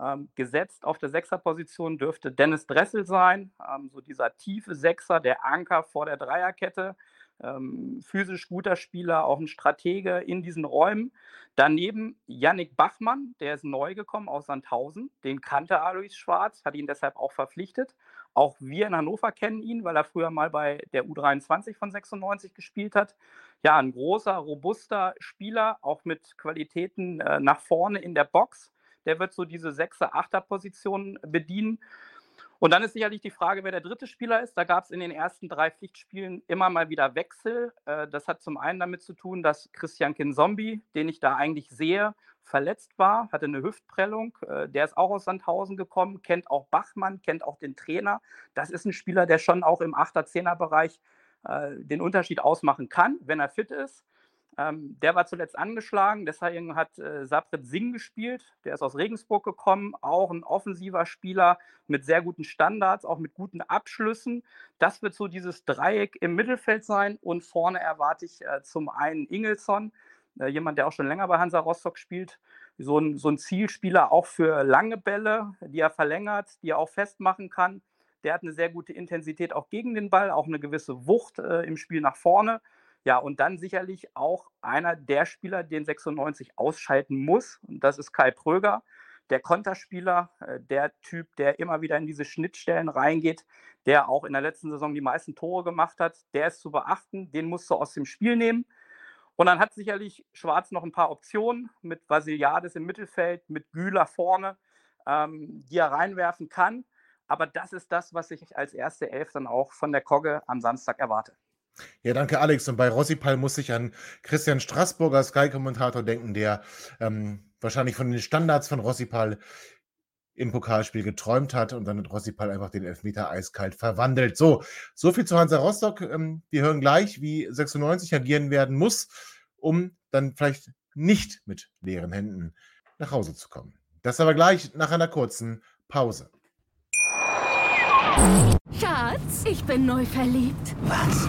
Ähm, gesetzt auf der Sechserposition dürfte Dennis Dressel sein, ähm, so dieser tiefe Sechser, der Anker vor der Dreierkette. Ähm, physisch guter Spieler, auch ein Stratege in diesen Räumen. Daneben Yannick Bachmann, der ist neu gekommen aus Sandhausen. Den kannte Alois Schwarz, hat ihn deshalb auch verpflichtet. Auch wir in Hannover kennen ihn, weil er früher mal bei der U23 von 96 gespielt hat. Ja, ein großer, robuster Spieler, auch mit Qualitäten äh, nach vorne in der Box. Der wird so diese 6er, 8er Position bedienen. Und dann ist sicherlich die Frage, wer der dritte Spieler ist. Da gab es in den ersten drei Pflichtspielen immer mal wieder Wechsel. Äh, das hat zum einen damit zu tun, dass Christian Kinzombie, den ich da eigentlich sehe, verletzt war, hatte eine Hüftprellung. Äh, der ist auch aus Sandhausen gekommen, kennt auch Bachmann, kennt auch den Trainer. Das ist ein Spieler, der schon auch im 8er-10er-Bereich äh, den Unterschied ausmachen kann, wenn er fit ist. Ähm, der war zuletzt angeschlagen, deswegen hat äh, Sabret Singh gespielt. Der ist aus Regensburg gekommen, auch ein offensiver Spieler mit sehr guten Standards, auch mit guten Abschlüssen. Das wird so dieses Dreieck im Mittelfeld sein und vorne erwarte ich äh, zum einen Ingelsson, äh, jemand, der auch schon länger bei Hansa Rostock spielt. So ein, so ein Zielspieler auch für lange Bälle, die er verlängert, die er auch festmachen kann. Der hat eine sehr gute Intensität auch gegen den Ball, auch eine gewisse Wucht äh, im Spiel nach vorne. Ja, und dann sicherlich auch einer der Spieler, den 96 ausschalten muss. Und das ist Kai Pröger, der Konterspieler, äh, der Typ, der immer wieder in diese Schnittstellen reingeht, der auch in der letzten Saison die meisten Tore gemacht hat. Der ist zu beachten, den musst du aus dem Spiel nehmen. Und dann hat sicherlich Schwarz noch ein paar Optionen mit Vasiliades im Mittelfeld, mit Güler vorne, ähm, die er reinwerfen kann. Aber das ist das, was ich als erste Elf dann auch von der Kogge am Samstag erwarte. Ja, danke, Alex. Und bei Rossipal muss ich an Christian Straßburger, Sky-Kommentator, denken, der ähm, wahrscheinlich von den Standards von Rossipal im Pokalspiel geträumt hat und dann hat Rossipal einfach den Elfmeter eiskalt verwandelt. So, so viel zu Hansa Rostock. Ähm, wir hören gleich, wie 96 agieren werden muss, um dann vielleicht nicht mit leeren Händen nach Hause zu kommen. Das aber gleich nach einer kurzen Pause. Schatz, ich bin neu verliebt. Was?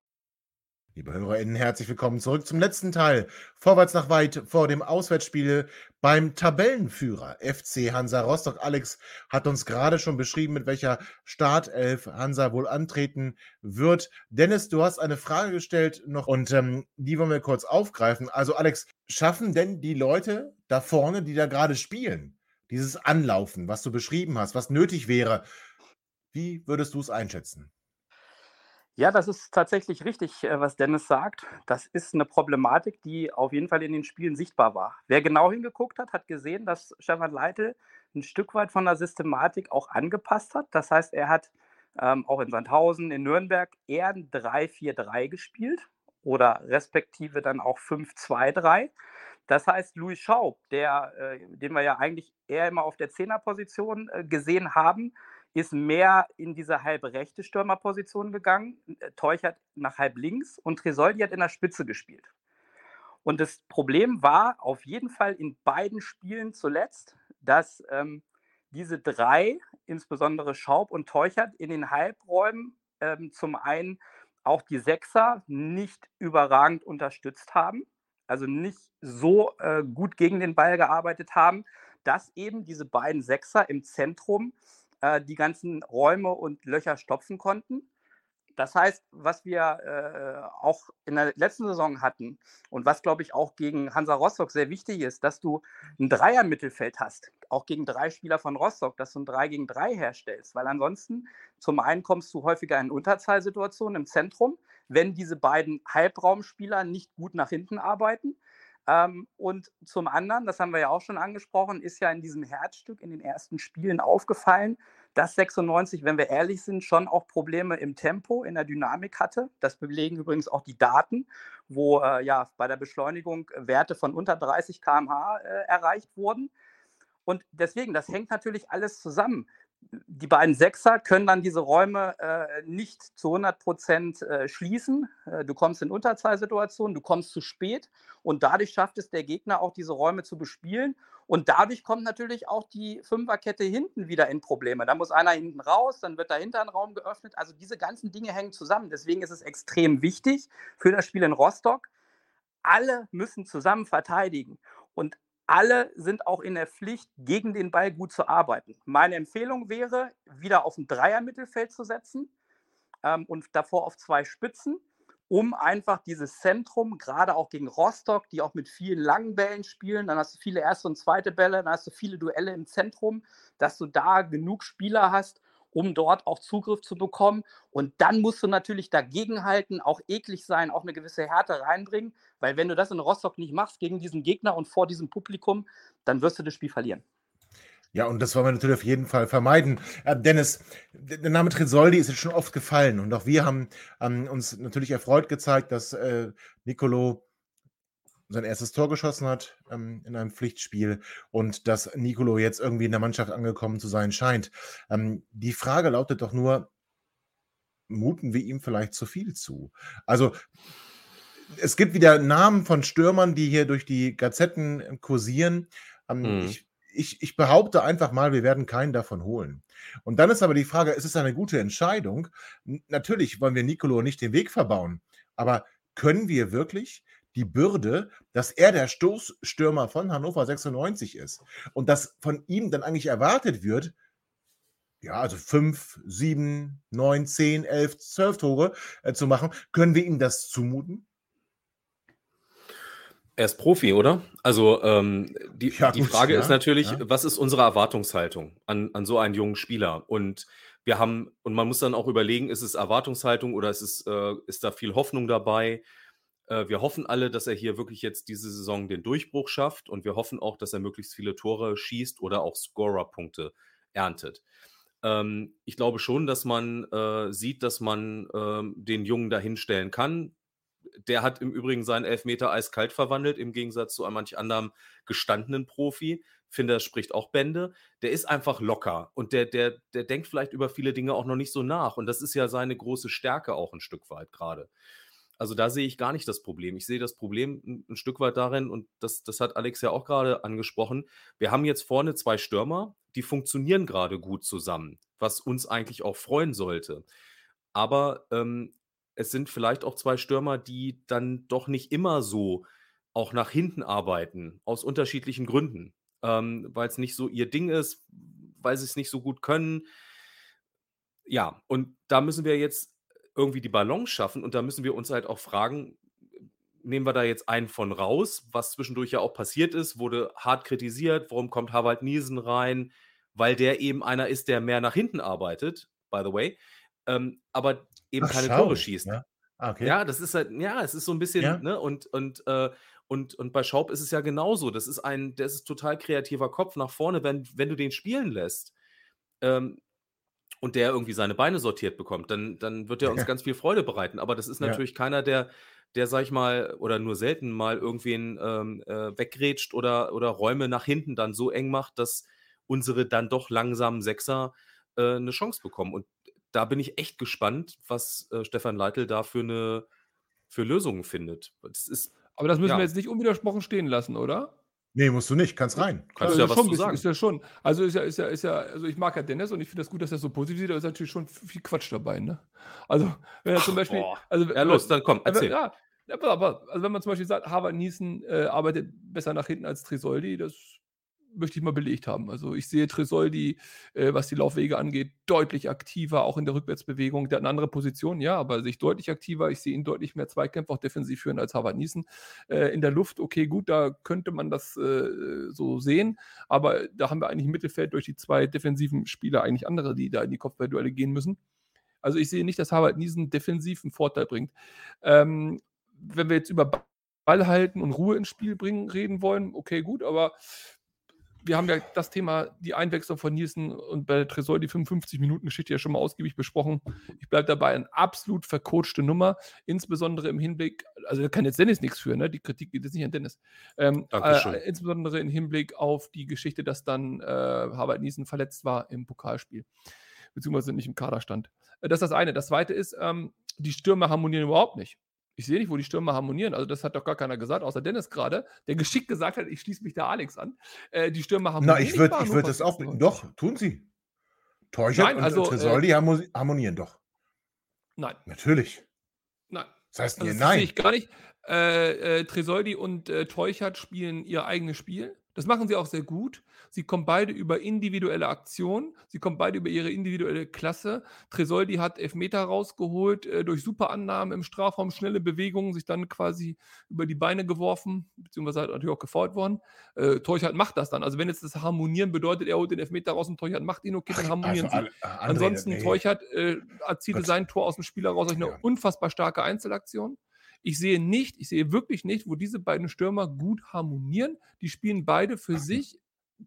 Liebe HörerInnen, herzlich willkommen zurück zum letzten Teil. Vorwärts nach weit vor dem Auswärtsspiel beim Tabellenführer FC Hansa Rostock. Alex hat uns gerade schon beschrieben, mit welcher Startelf Hansa wohl antreten wird. Dennis, du hast eine Frage gestellt noch und ähm, die wollen wir kurz aufgreifen. Also Alex, schaffen denn die Leute da vorne, die da gerade spielen, dieses Anlaufen, was du beschrieben hast, was nötig wäre? Wie würdest du es einschätzen? Ja, das ist tatsächlich richtig, äh, was Dennis sagt. Das ist eine Problematik, die auf jeden Fall in den Spielen sichtbar war. Wer genau hingeguckt hat, hat gesehen, dass Stefan Leitl ein Stück weit von der Systematik auch angepasst hat. Das heißt, er hat ähm, auch in Sandhausen, in Nürnberg eher ein 3-4-3 gespielt oder respektive dann auch 5-2-3. Das heißt, Louis Schaub, der, äh, den wir ja eigentlich eher immer auf der Zehnerposition äh, gesehen haben, ist mehr in diese halb rechte Stürmerposition gegangen. Äh, Teuchert nach halb links und Tresoldi hat in der Spitze gespielt. Und das Problem war auf jeden Fall in beiden Spielen zuletzt, dass ähm, diese drei, insbesondere Schaub und Teuchert, in den Halbräumen ähm, zum einen auch die Sechser nicht überragend unterstützt haben, also nicht so äh, gut gegen den Ball gearbeitet haben, dass eben diese beiden Sechser im Zentrum äh, die ganzen Räume und Löcher stopfen konnten. Das heißt, was wir äh, auch in der letzten Saison hatten und was, glaube ich, auch gegen Hansa Rostock sehr wichtig ist, dass du ein Dreier-Mittelfeld hast, auch gegen drei Spieler von Rostock, dass du ein 3 gegen 3 herstellst, weil ansonsten zum einen kommst du häufiger in Unterzahlsituationen im Zentrum, wenn diese beiden Halbraumspieler nicht gut nach hinten arbeiten. Ähm, und zum anderen, das haben wir ja auch schon angesprochen, ist ja in diesem Herzstück in den ersten Spielen aufgefallen, dass 96, wenn wir ehrlich sind, schon auch Probleme im Tempo, in der Dynamik hatte. Das belegen übrigens auch die Daten, wo äh, ja bei der Beschleunigung Werte von unter 30 km/h äh, erreicht wurden. Und deswegen, das hängt natürlich alles zusammen. Die beiden Sechser können dann diese Räume äh, nicht zu 100 Prozent äh, schließen. Äh, du kommst in Unterzahlsituationen, du kommst zu spät und dadurch schafft es der Gegner auch, diese Räume zu bespielen. Und dadurch kommt natürlich auch die Fünferkette hinten wieder in Probleme. Da muss einer hinten raus, dann wird dahinter ein Raum geöffnet. Also diese ganzen Dinge hängen zusammen. Deswegen ist es extrem wichtig für das Spiel in Rostock. Alle müssen zusammen verteidigen. Und alle sind auch in der Pflicht, gegen den Ball gut zu arbeiten. Meine Empfehlung wäre, wieder auf ein Dreier-Mittelfeld zu setzen ähm, und davor auf zwei Spitzen, um einfach dieses Zentrum, gerade auch gegen Rostock, die auch mit vielen langen Bällen spielen, dann hast du viele erste und zweite Bälle, dann hast du viele Duelle im Zentrum, dass du da genug Spieler hast, um dort auch Zugriff zu bekommen. Und dann musst du natürlich dagegenhalten, auch eklig sein, auch eine gewisse Härte reinbringen, weil wenn du das in Rostock nicht machst gegen diesen Gegner und vor diesem Publikum, dann wirst du das Spiel verlieren. Ja, und das wollen wir natürlich auf jeden Fall vermeiden. Äh, Dennis, der Name Tresoldi ist jetzt schon oft gefallen und auch wir haben ähm, uns natürlich erfreut gezeigt, dass äh, Nicolo sein erstes Tor geschossen hat ähm, in einem Pflichtspiel und dass Nicolo jetzt irgendwie in der Mannschaft angekommen zu sein scheint. Ähm, die Frage lautet doch nur, muten wir ihm vielleicht zu viel zu? Also es gibt wieder Namen von Stürmern, die hier durch die Gazetten kursieren. Ähm, mhm. ich, ich, ich behaupte einfach mal, wir werden keinen davon holen. Und dann ist aber die Frage, ist es eine gute Entscheidung? Natürlich wollen wir Nicolo nicht den Weg verbauen, aber können wir wirklich die Bürde, dass er der Stoßstürmer von Hannover 96 ist und dass von ihm dann eigentlich erwartet wird, ja, also fünf, sieben, neun, zehn, elf, zwölf Tore äh, zu machen, können wir ihm das zumuten? Er ist Profi, oder? Also ähm, die, ja, die Frage ja, ist natürlich, ja. was ist unsere Erwartungshaltung an, an so einen jungen Spieler? Und wir haben, und man muss dann auch überlegen, ist es Erwartungshaltung oder ist, es, äh, ist da viel Hoffnung dabei? Äh, wir hoffen alle, dass er hier wirklich jetzt diese Saison den Durchbruch schafft und wir hoffen auch, dass er möglichst viele Tore schießt oder auch Scorer-Punkte erntet. Ähm, ich glaube schon, dass man äh, sieht, dass man äh, den Jungen dahinstellen kann. Der hat im Übrigen seinen Elfmeter eiskalt verwandelt, im Gegensatz zu einem manch anderem gestandenen Profi. Finde, das spricht auch Bände. Der ist einfach locker und der, der, der denkt vielleicht über viele Dinge auch noch nicht so nach. Und das ist ja seine große Stärke auch ein Stück weit gerade. Also da sehe ich gar nicht das Problem. Ich sehe das Problem ein, ein Stück weit darin, und das, das hat Alex ja auch gerade angesprochen. Wir haben jetzt vorne zwei Stürmer, die funktionieren gerade gut zusammen, was uns eigentlich auch freuen sollte. Aber ähm, es sind vielleicht auch zwei Stürmer, die dann doch nicht immer so auch nach hinten arbeiten, aus unterschiedlichen Gründen. Ähm, weil es nicht so ihr Ding ist, weil sie es nicht so gut können. Ja, und da müssen wir jetzt irgendwie die Balance schaffen. Und da müssen wir uns halt auch fragen, nehmen wir da jetzt einen von raus, was zwischendurch ja auch passiert ist, wurde hart kritisiert, warum kommt Harvard Niesen rein, weil der eben einer ist, der mehr nach hinten arbeitet, by the way, ähm, aber eben Ach, keine schau. Tore schießt. Ja. Ah, okay. ja. das ist halt, ja, es ist so ein bisschen, ja. ne, und, und, äh, und, und bei Schaub ist es ja genauso. Das ist ein, das ist total kreativer Kopf nach vorne, wenn, wenn du den spielen lässt. Ähm, und der irgendwie seine Beine sortiert bekommt, dann, dann wird er uns ganz viel Freude bereiten. Aber das ist natürlich ja. keiner, der, der, sag ich mal, oder nur selten mal irgendwen ähm, äh, weggrätscht oder, oder Räume nach hinten dann so eng macht, dass unsere dann doch langsamen Sechser äh, eine Chance bekommen. Und da bin ich echt gespannt, was äh, Stefan Leitl da für eine für Lösungen findet. Das ist, Aber das müssen ja. wir jetzt nicht unwidersprochen stehen lassen, oder? Nee, musst du nicht, kannst rein. Kannst also ja was schon, zu sagen. Ist ja schon. Also ist ja, ist ja, ist ja, also ich mag ja Dennis und ich finde das gut, dass er so positiv sieht, aber ist natürlich schon viel Quatsch dabei, ne? Also, wenn er zum Beispiel. Boah. Also, ja, los, dann komm, erzähl. Ja, aber, also wenn man zum Beispiel sagt, Harvard Niesen äh, arbeitet besser nach hinten als Trisoldi, das möchte ich mal belegt haben. Also ich sehe Tresoldi, äh, was die Laufwege angeht, deutlich aktiver, auch in der Rückwärtsbewegung. Der hat eine andere Position, ja, aber sich deutlich aktiver. Ich sehe ihn deutlich mehr Zweikämpfe auch defensiv führen als Harvard Niesen. Äh, in der Luft, okay, gut, da könnte man das äh, so sehen, aber da haben wir eigentlich im Mittelfeld durch die zwei defensiven Spieler eigentlich andere, die da in die Kopfballduelle gehen müssen. Also ich sehe nicht, dass Harvard Niesen defensiv einen Vorteil bringt. Ähm, wenn wir jetzt über Ball halten und Ruhe ins Spiel bringen, reden wollen, okay, gut, aber wir haben ja das Thema, die Einwechslung von Nielsen und bei Tresor die 55-Minuten-Geschichte ja schon mal ausgiebig besprochen. Ich bleibe dabei, eine absolut vercoachte Nummer, insbesondere im Hinblick, also da kann jetzt Dennis nichts für, ne? die Kritik geht jetzt nicht an Dennis, ähm, äh, insbesondere im Hinblick auf die Geschichte, dass dann äh, Harvard Nielsen verletzt war im Pokalspiel, beziehungsweise nicht im Kader stand. Äh, das ist das eine. Das zweite ist, ähm, die Stürmer harmonieren überhaupt nicht. Ich sehe nicht, wo die Stürmer harmonieren. Also, das hat doch gar keiner gesagt, außer Dennis gerade, der geschickt gesagt hat, ich schließe mich da Alex an. Äh, die Stürmer harmonieren. Na, ich würde würd das auch. Doch, tun sie. Teuchert Nein, also, und Tresoldi äh, harmonieren doch. Nein. Natürlich. Nein. Das heißt also, das nein. sehe ich gar nicht. Äh, äh, Tresoldi und äh, Teuchert spielen ihr eigenes Spiel. Das machen sie auch sehr gut. Sie kommen beide über individuelle Aktionen. Sie kommen beide über ihre individuelle Klasse. Tresoldi hat Elfmeter rausgeholt, äh, durch super Annahmen im Strafraum, schnelle Bewegungen, sich dann quasi über die Beine geworfen, beziehungsweise halt natürlich auch gefault worden. Äh, Teuchert macht das dann. Also wenn jetzt das Harmonieren bedeutet, er holt den Elfmeter raus und Teuchert macht ihn, okay, dann harmonieren also, sie. André, Ansonsten, nee. Teuchert äh, erzielte sein Tor aus dem Spiel heraus durch eine ja. unfassbar starke Einzelaktion. Ich sehe nicht, ich sehe wirklich nicht, wo diese beiden Stürmer gut harmonieren. Die spielen beide für sich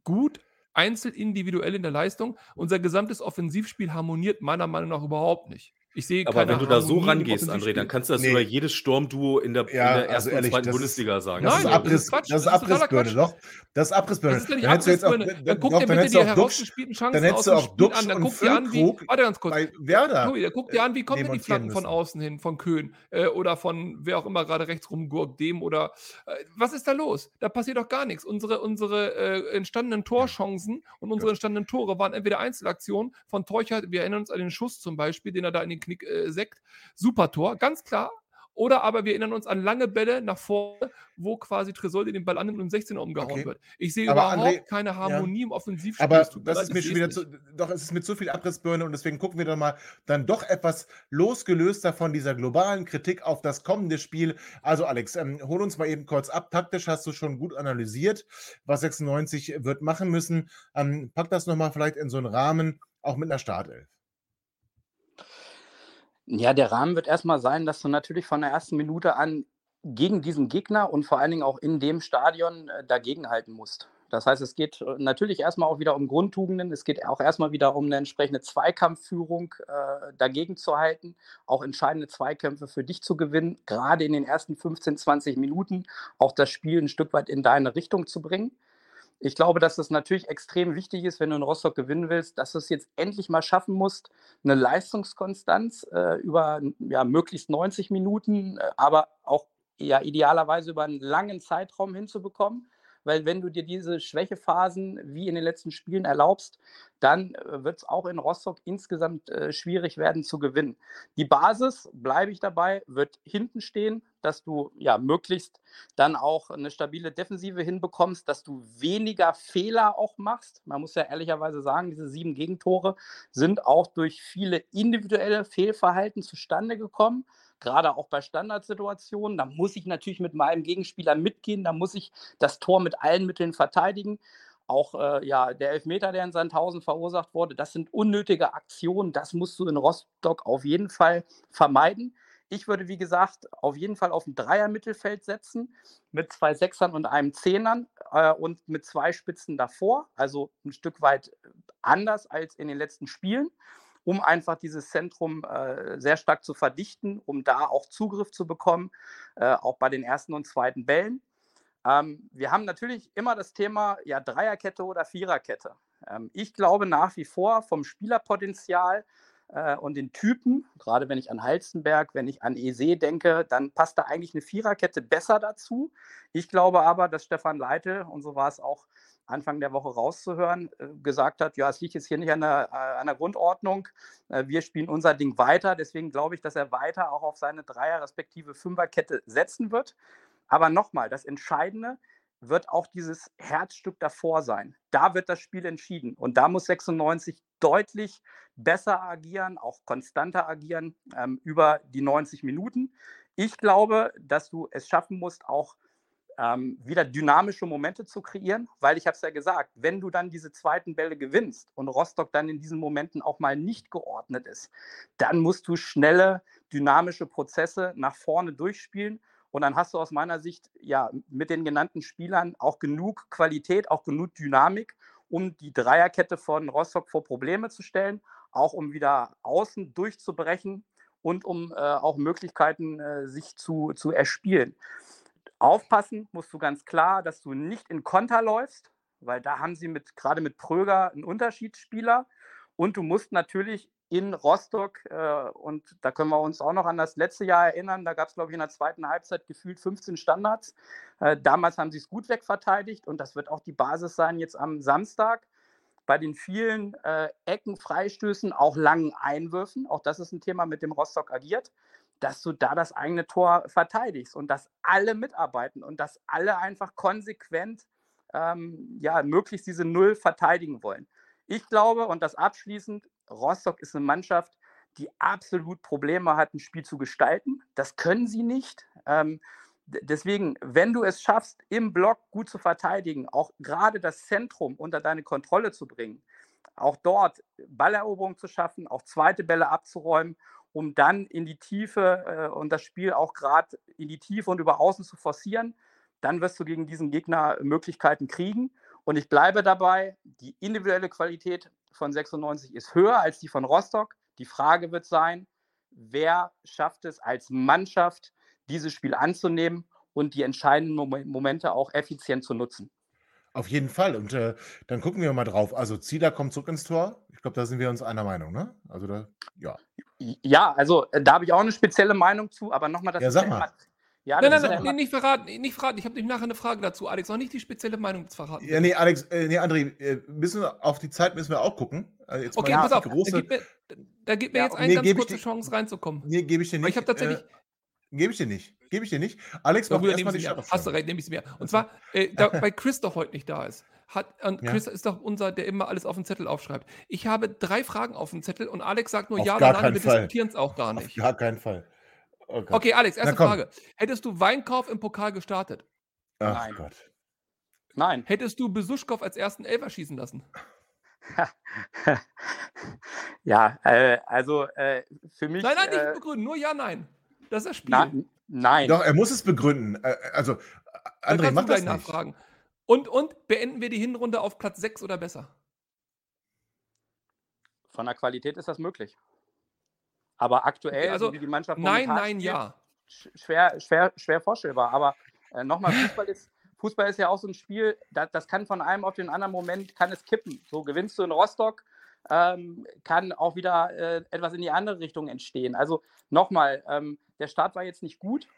gut, einzeln individuell in der Leistung. Unser gesamtes Offensivspiel harmoniert meiner Meinung nach überhaupt nicht. Ich sehe Aber wenn du da so rangehst, André, dann kannst du das nee. über jedes Sturmduo in der, ja, in der ersten also ehrlich, und zweiten Bundesliga sagen. Das, Nein, ist Abriss, das ist Abrissbirne, doch. Das ist Abrissbirne. Das ist nicht Abrissbirne. Dann, guck dir bitte die herausgespielten Chancen dann hättest aus dem Spiel an. Dann guck dir an, wie, warte ganz kurz. Bei Werder. Tobi, guck dir an, wie kommen denn die Flanken von außen hin, von Köhn äh, oder von wer auch immer gerade rechts rumgurkt, dem oder äh, was ist da los? Da passiert doch gar nichts. Unsere, unsere äh, entstandenen Torchancen und unsere entstandenen Tore waren entweder Einzelaktionen von Teuchert, wir erinnern uns an den Schuss zum Beispiel, den er da in den Knick äh, säckt, Super Tor, ganz klar. Oder aber wir erinnern uns an lange Bälle nach vorne, wo quasi Tresoldi den Ball annimmt und im 16er umgehauen okay. wird. Ich sehe aber überhaupt André, keine Harmonie ja. im Offensivspiel. Aber das ist mir schon wieder zu, doch es ist mit so viel Abrissbirne und deswegen gucken wir dann mal dann doch etwas losgelöster von dieser globalen Kritik auf das kommende Spiel. Also Alex, ähm, hol uns mal eben kurz ab. Taktisch hast du schon gut analysiert, was 96 wird machen müssen. Ähm, pack das nochmal vielleicht in so einen Rahmen, auch mit einer Startelf. Ja, der Rahmen wird erstmal sein, dass du natürlich von der ersten Minute an gegen diesen Gegner und vor allen Dingen auch in dem Stadion äh, dagegenhalten musst. Das heißt, es geht äh, natürlich erstmal auch wieder um Grundtugenden. Es geht auch erstmal wieder um eine entsprechende Zweikampfführung äh, dagegen zu halten, auch entscheidende Zweikämpfe für dich zu gewinnen, gerade in den ersten 15, 20 Minuten auch das Spiel ein Stück weit in deine Richtung zu bringen. Ich glaube, dass es natürlich extrem wichtig ist, wenn du in Rostock gewinnen willst, dass du es jetzt endlich mal schaffen musst, eine Leistungskonstanz äh, über ja, möglichst 90 Minuten, äh, aber auch ja, idealerweise über einen langen Zeitraum hinzubekommen weil wenn du dir diese Schwächephasen wie in den letzten Spielen erlaubst, dann äh, wird es auch in Rostock insgesamt äh, schwierig werden zu gewinnen. Die Basis, bleibe ich dabei, wird hinten stehen, dass du ja möglichst dann auch eine stabile Defensive hinbekommst, dass du weniger Fehler auch machst. Man muss ja ehrlicherweise sagen, diese sieben Gegentore sind auch durch viele individuelle Fehlverhalten zustande gekommen gerade auch bei Standardsituationen. Da muss ich natürlich mit meinem Gegenspieler mitgehen, da muss ich das Tor mit allen Mitteln verteidigen. Auch äh, ja, der Elfmeter, der in Sandhausen verursacht wurde, das sind unnötige Aktionen. Das musst du in Rostock auf jeden Fall vermeiden. Ich würde, wie gesagt, auf jeden Fall auf ein Dreier-Mittelfeld setzen mit zwei Sechsern und einem Zehnern äh, und mit zwei Spitzen davor. Also ein Stück weit anders als in den letzten Spielen um einfach dieses Zentrum äh, sehr stark zu verdichten, um da auch Zugriff zu bekommen, äh, auch bei den ersten und zweiten Bällen. Ähm, wir haben natürlich immer das Thema ja, Dreierkette oder Viererkette. Ähm, ich glaube nach wie vor vom Spielerpotenzial äh, und den Typen, gerade wenn ich an Halstenberg, wenn ich an Ese denke, dann passt da eigentlich eine Viererkette besser dazu. Ich glaube aber, dass Stefan Leite, und so war es auch Anfang der Woche rauszuhören, äh, gesagt hat, ja, es liegt jetzt hier nicht an der, äh, an der Grundordnung, äh, wir spielen unser Ding weiter. Deswegen glaube ich, dass er weiter auch auf seine Dreier- respektive Fünferkette setzen wird. Aber nochmal, das Entscheidende wird auch dieses Herzstück davor sein. Da wird das Spiel entschieden. Und da muss 96 deutlich besser agieren, auch konstanter agieren ähm, über die 90 Minuten. Ich glaube, dass du es schaffen musst, auch ähm, wieder dynamische Momente zu kreieren, weil ich habe es ja gesagt, wenn du dann diese zweiten Bälle gewinnst und Rostock dann in diesen Momenten auch mal nicht geordnet ist, dann musst du schnelle, dynamische Prozesse nach vorne durchspielen Und dann hast du aus meiner Sicht ja mit den genannten Spielern auch genug Qualität, auch genug Dynamik, um die Dreierkette von Rostock vor Probleme zu stellen, auch um wieder außen durchzubrechen und um äh, auch Möglichkeiten äh, sich zu, zu erspielen. Aufpassen musst du ganz klar, dass du nicht in Konter läufst, weil da haben sie mit gerade mit Pröger einen Unterschiedsspieler. Und du musst natürlich in Rostock, äh, und da können wir uns auch noch an das letzte Jahr erinnern, da gab es, glaube ich, in der zweiten Halbzeit gefühlt 15 Standards. Äh, damals haben sie es gut wegverteidigt und das wird auch die Basis sein jetzt am Samstag. Bei den vielen äh, Ecken, Freistößen, auch langen Einwürfen, auch das ist ein Thema, mit dem Rostock agiert, dass du da das eigene Tor verteidigst und dass alle mitarbeiten und dass alle einfach konsequent ähm, ja, möglichst diese Null verteidigen wollen. Ich glaube, und das abschließend, Rostock ist eine Mannschaft, die absolut Probleme hat, ein Spiel zu gestalten. Das können sie nicht. Ähm, deswegen, wenn du es schaffst, im Block gut zu verteidigen, auch gerade das Zentrum unter deine Kontrolle zu bringen, auch dort Balleroberung zu schaffen, auch zweite Bälle abzuräumen, um dann in die Tiefe äh, und das Spiel auch gerade in die Tiefe und über Außen zu forcieren, dann wirst du gegen diesen Gegner Möglichkeiten kriegen. Und ich bleibe dabei, die individuelle Qualität von 96 ist höher als die von Rostock. Die Frage wird sein, wer schafft es als Mannschaft, dieses Spiel anzunehmen und die entscheidenden Momente auch effizient zu nutzen. Auf jeden Fall. Und äh, dann gucken wir mal drauf. Also Zieler kommt zurück ins Tor. Ich glaube, da sind wir uns einer Meinung, ne? Also da, ja. Ja, also äh, da habe ich auch eine spezielle Meinung zu, aber nochmal das ja, sag mal. Ja, nein, nein, nein, nee, nicht verraten, nicht verraten. Ich habe nämlich nachher eine Frage dazu, Alex. Noch nicht die spezielle Meinung zu verraten. Ja, nee, Alex, äh, nee, André, äh, müssen wir auf die Zeit müssen wir auch gucken. Also jetzt okay, pass auf. Große... Da gibt mir, da gibt mir ja, jetzt eine nee, ganz kurze Chance reinzukommen. Nee, gebe ich dir nicht. Aber ich habe tatsächlich. Äh, Gebe ich dir nicht. Gebe ich dir nicht. Alex, mach erstmal die Start Hast du recht, nehme ich es mir. Und zwar, äh, da, weil Christoph heute nicht da ist. Hat, und ja. Chris ist doch unser, der immer alles auf den Zettel aufschreibt. Ich habe drei Fragen auf dem Zettel und Alex sagt nur auf ja oder nein, wir diskutieren es auch gar nicht. Auf gar keinen Fall. Oh okay, Alex, erste Frage. Hättest du Weinkauf im Pokal gestartet? Ach Nein. Gott. Nein. Hättest du Besuschkow als ersten Elfer schießen lassen? ja, äh, also äh, für mich. Nein, nein, nicht äh, begründen, nur ja, nein. Das ist das Spiel. Na, nein. Doch, er muss es begründen. Äh, also, André, mach das nicht. nachfragen. Und, und beenden wir die Hinrunde auf Platz 6 oder besser? Von der Qualität ist das möglich. Aber aktuell, also, wie die Mannschaft Nein, nein, spielt, ja. Schwer, schwer, schwer vorstellbar. Aber äh, nochmal, Fußball ist, Fußball ist ja auch so ein Spiel, das, das, kann von einem auf den anderen Moment, kann es kippen. So gewinnst du in Rostock, ähm, kann auch wieder äh, etwas in die andere Richtung entstehen. Also nochmal, ähm, der Start war jetzt nicht gut,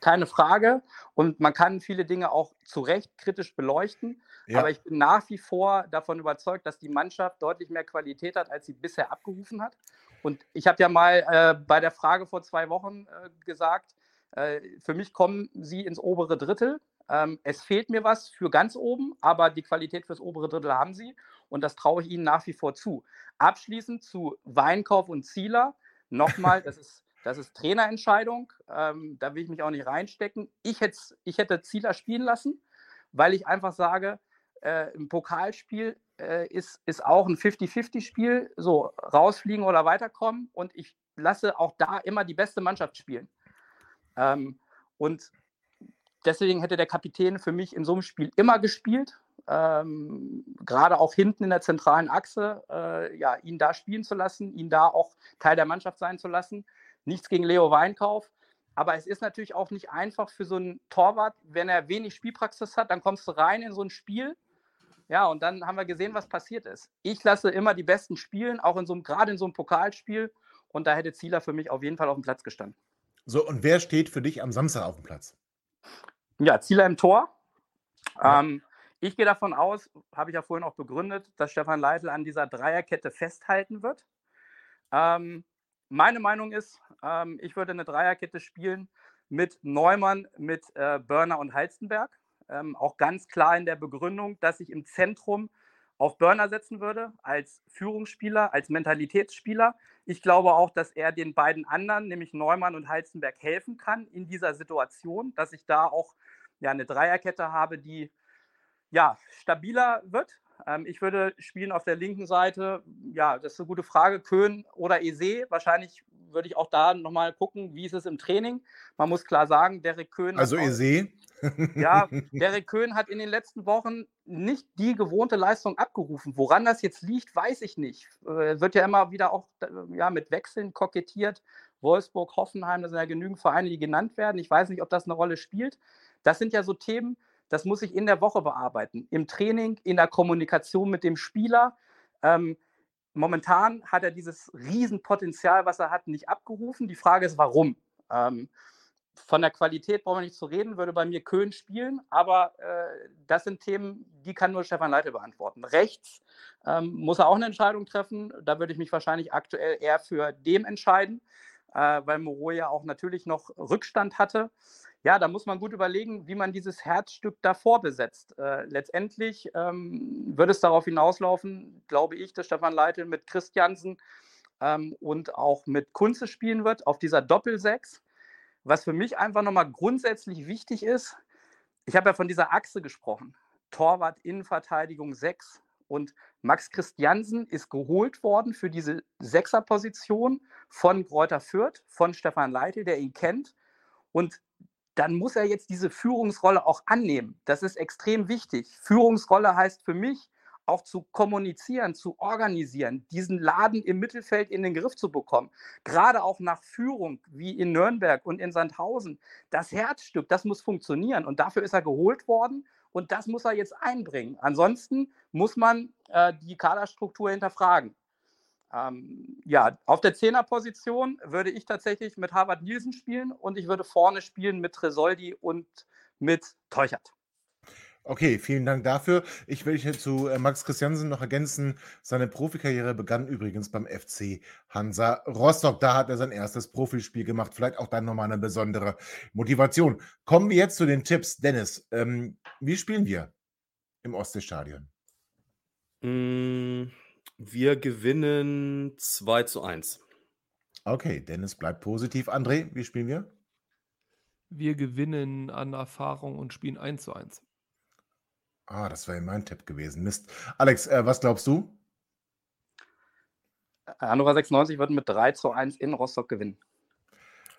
keine Frage. Und man kann viele Dinge auch zu Recht kritisch beleuchten. Ja. Aber ich bin nach wie vor davon überzeugt, dass die Mannschaft deutlich mehr Qualität hat, als sie bisher abgerufen hat. Und ich habe ja mal äh, bei der Frage vor zwei Wochen äh, gesagt, äh, für mich kommen sie ins obere Drittel. Ähm, es fehlt mir was für ganz oben, aber die Qualität fürs obere Drittel haben sie und das traue ich ihnen nach wie vor zu. Abschließend zu Weinkauf und Zieler. Nochmal, das ist, das ist Trainerentscheidung. Ähm, da will ich mich auch nicht reinstecken. Ich, ich hätte Zieler spielen lassen, weil ich einfach sage, äh, im Pokalspiel äh, ist, ist auch ein 50-50-Spiel, so rausfliegen oder weiterkommen. Und ich lasse auch da immer die beste Mannschaft spielen. Ähm, und deswegen hätte der Kapitän für mich in so einem Spiel immer gespielt. Ähm, gerade auch hinten in der zentralen Achse, äh, ja, ihn da spielen zu lassen, ihn da auch Teil der Mannschaft sein zu lassen. Nichts gegen Leo Weinkauf. Aber es ist natürlich auch nicht einfach für so einen Torwart, wenn er wenig Spielpraxis hat, dann kommst du rein in so ein Spiel ja, und dann haben wir gesehen, was passiert ist. Ich lasse immer die Besten spielen, auch in so einem, gerade in so einem Pokalspiel. Und da hätte Zieler für mich auf jeden Fall auf dem Platz gestanden. So, und wer steht für dich am Samstag auf dem Platz? Ja, Zieler im Tor. Ja. Ähm, ich gehe davon aus, habe ich ja vorhin auch begründet, dass Stefan Leitl an dieser Dreierkette festhalten wird. Ähm, meine Meinung ist, ähm, ich würde eine Dreierkette spielen mit Neumann, mit äh, Börner und Halstenberg ähm, auch ganz klar in der Begründung, dass ich im Zentrum auf Burner setzen würde, als Führungsspieler, als Mentalitätsspieler. Ich glaube auch, dass er den beiden anderen, nämlich Neumann und Halzenberg, helfen kann in dieser Situation, dass ich da auch ja, eine Dreierkette habe, die ja, stabiler wird. Ähm, ich würde spielen auf der linken Seite, ja, das ist eine gute Frage, Köhn oder Ese. Wahrscheinlich würde ich auch da nochmal gucken, wie ist es im Training. Man muss klar sagen, Derek Köhn. Also seht. Ja, Derek Köhn hat in den letzten Wochen nicht die gewohnte Leistung abgerufen. Woran das jetzt liegt, weiß ich nicht. Äh, wird ja immer wieder auch äh, ja, mit Wechseln kokettiert. Wolfsburg, Hoffenheim, das sind ja genügend Vereine, die genannt werden. Ich weiß nicht, ob das eine Rolle spielt. Das sind ja so Themen, das muss ich in der Woche bearbeiten. Im Training, in der Kommunikation mit dem Spieler. Ähm, momentan hat er dieses Riesenpotenzial, was er hat, nicht abgerufen. Die Frage ist, warum? Ähm, von der Qualität brauchen wir nicht zu reden, würde bei mir Köhn spielen, aber äh, das sind Themen, die kann nur Stefan Leite beantworten. Rechts ähm, muss er auch eine Entscheidung treffen. Da würde ich mich wahrscheinlich aktuell eher für dem entscheiden, äh, weil Moreau ja auch natürlich noch Rückstand hatte. Ja, da muss man gut überlegen, wie man dieses Herzstück davor besetzt. Äh, letztendlich ähm, würde es darauf hinauslaufen, glaube ich, dass Stefan Leite mit Christiansen ähm, und auch mit Kunze spielen wird auf dieser Doppelsechs. Was für mich einfach nochmal grundsätzlich wichtig ist, ich habe ja von dieser Achse gesprochen. Torwart, Innenverteidigung 6. Und Max Christiansen ist geholt worden für diese Sechserposition von Kräuter Fürth, von Stefan Leitl, der ihn kennt. Und dann muss er jetzt diese Führungsrolle auch annehmen. Das ist extrem wichtig. Führungsrolle heißt für mich, auch zu kommunizieren, zu organisieren, diesen Laden im Mittelfeld in den Griff zu bekommen. Gerade auch nach Führung, wie in Nürnberg und in Sandhausen. Das Herzstück, das muss funktionieren. Und dafür ist er geholt worden und das muss er jetzt einbringen. Ansonsten muss man äh, die Kaderstruktur hinterfragen. Ähm, ja, auf der Zehnerposition würde ich tatsächlich mit Harvard Nielsen spielen und ich würde vorne spielen mit Tresoldi und mit Teuchert. Okay, vielen Dank dafür. Ich will hier zu äh, Max Christiansen noch ergänzen. Seine Profikarriere begann übrigens beim FC Hansa Rostock. Da hat er sein erstes Profispiel gemacht. Vielleicht auch dann nochmal eine besondere Motivation. Kommen wir jetzt zu den Tipps. Dennis, ähm, wie spielen wir im Ostseestadion? Mm, wir gewinnen 2 zu 1. Okay, Dennis bleibt positiv. André, wie spielen wir? Wir gewinnen an Erfahrung und spielen 1 zu 1. Ah, das wäre mein Tipp gewesen. Mist. Alex, äh, was glaubst du? Hannover 96 wird mit 3 zu 1 in Rostock gewinnen.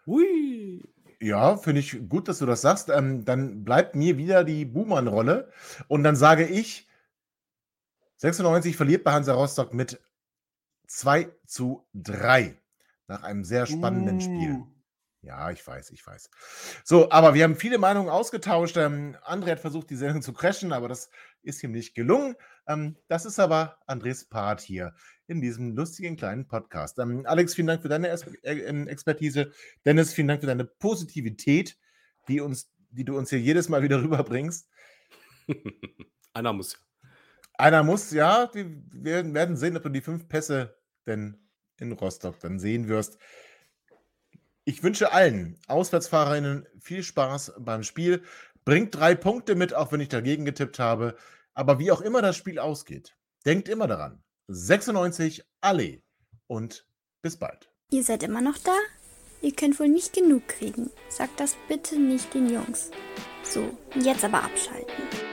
Hui. Ja, finde ich gut, dass du das sagst. Ähm, dann bleibt mir wieder die Buhmann-Rolle. Und dann sage ich, 96 verliert bei Hansa Rostock mit 2 zu 3 nach einem sehr spannenden uh. Spiel. Ja, ich weiß, ich weiß. So, aber wir haben viele Meinungen ausgetauscht. Ähm, André hat versucht, die Sendung zu crashen, aber das ist ihm nicht gelungen. Ähm, das ist aber Andres Part hier in diesem lustigen kleinen Podcast. Ähm, Alex, vielen Dank für deine es äh, ähm, Expertise. Dennis, vielen Dank für deine Positivität, die, uns, die du uns hier jedes Mal wieder rüberbringst. Einer muss. Einer muss, ja. Wir werden sehen, ob du die fünf Pässe denn in Rostock dann sehen wirst. Ich wünsche allen Auswärtsfahrerinnen viel Spaß beim Spiel. Bringt drei Punkte mit, auch wenn ich dagegen getippt habe. Aber wie auch immer das Spiel ausgeht, denkt immer daran. 96 alle und bis bald. Ihr seid immer noch da? Ihr könnt wohl nicht genug kriegen. Sagt das bitte nicht den Jungs. So, jetzt aber abschalten.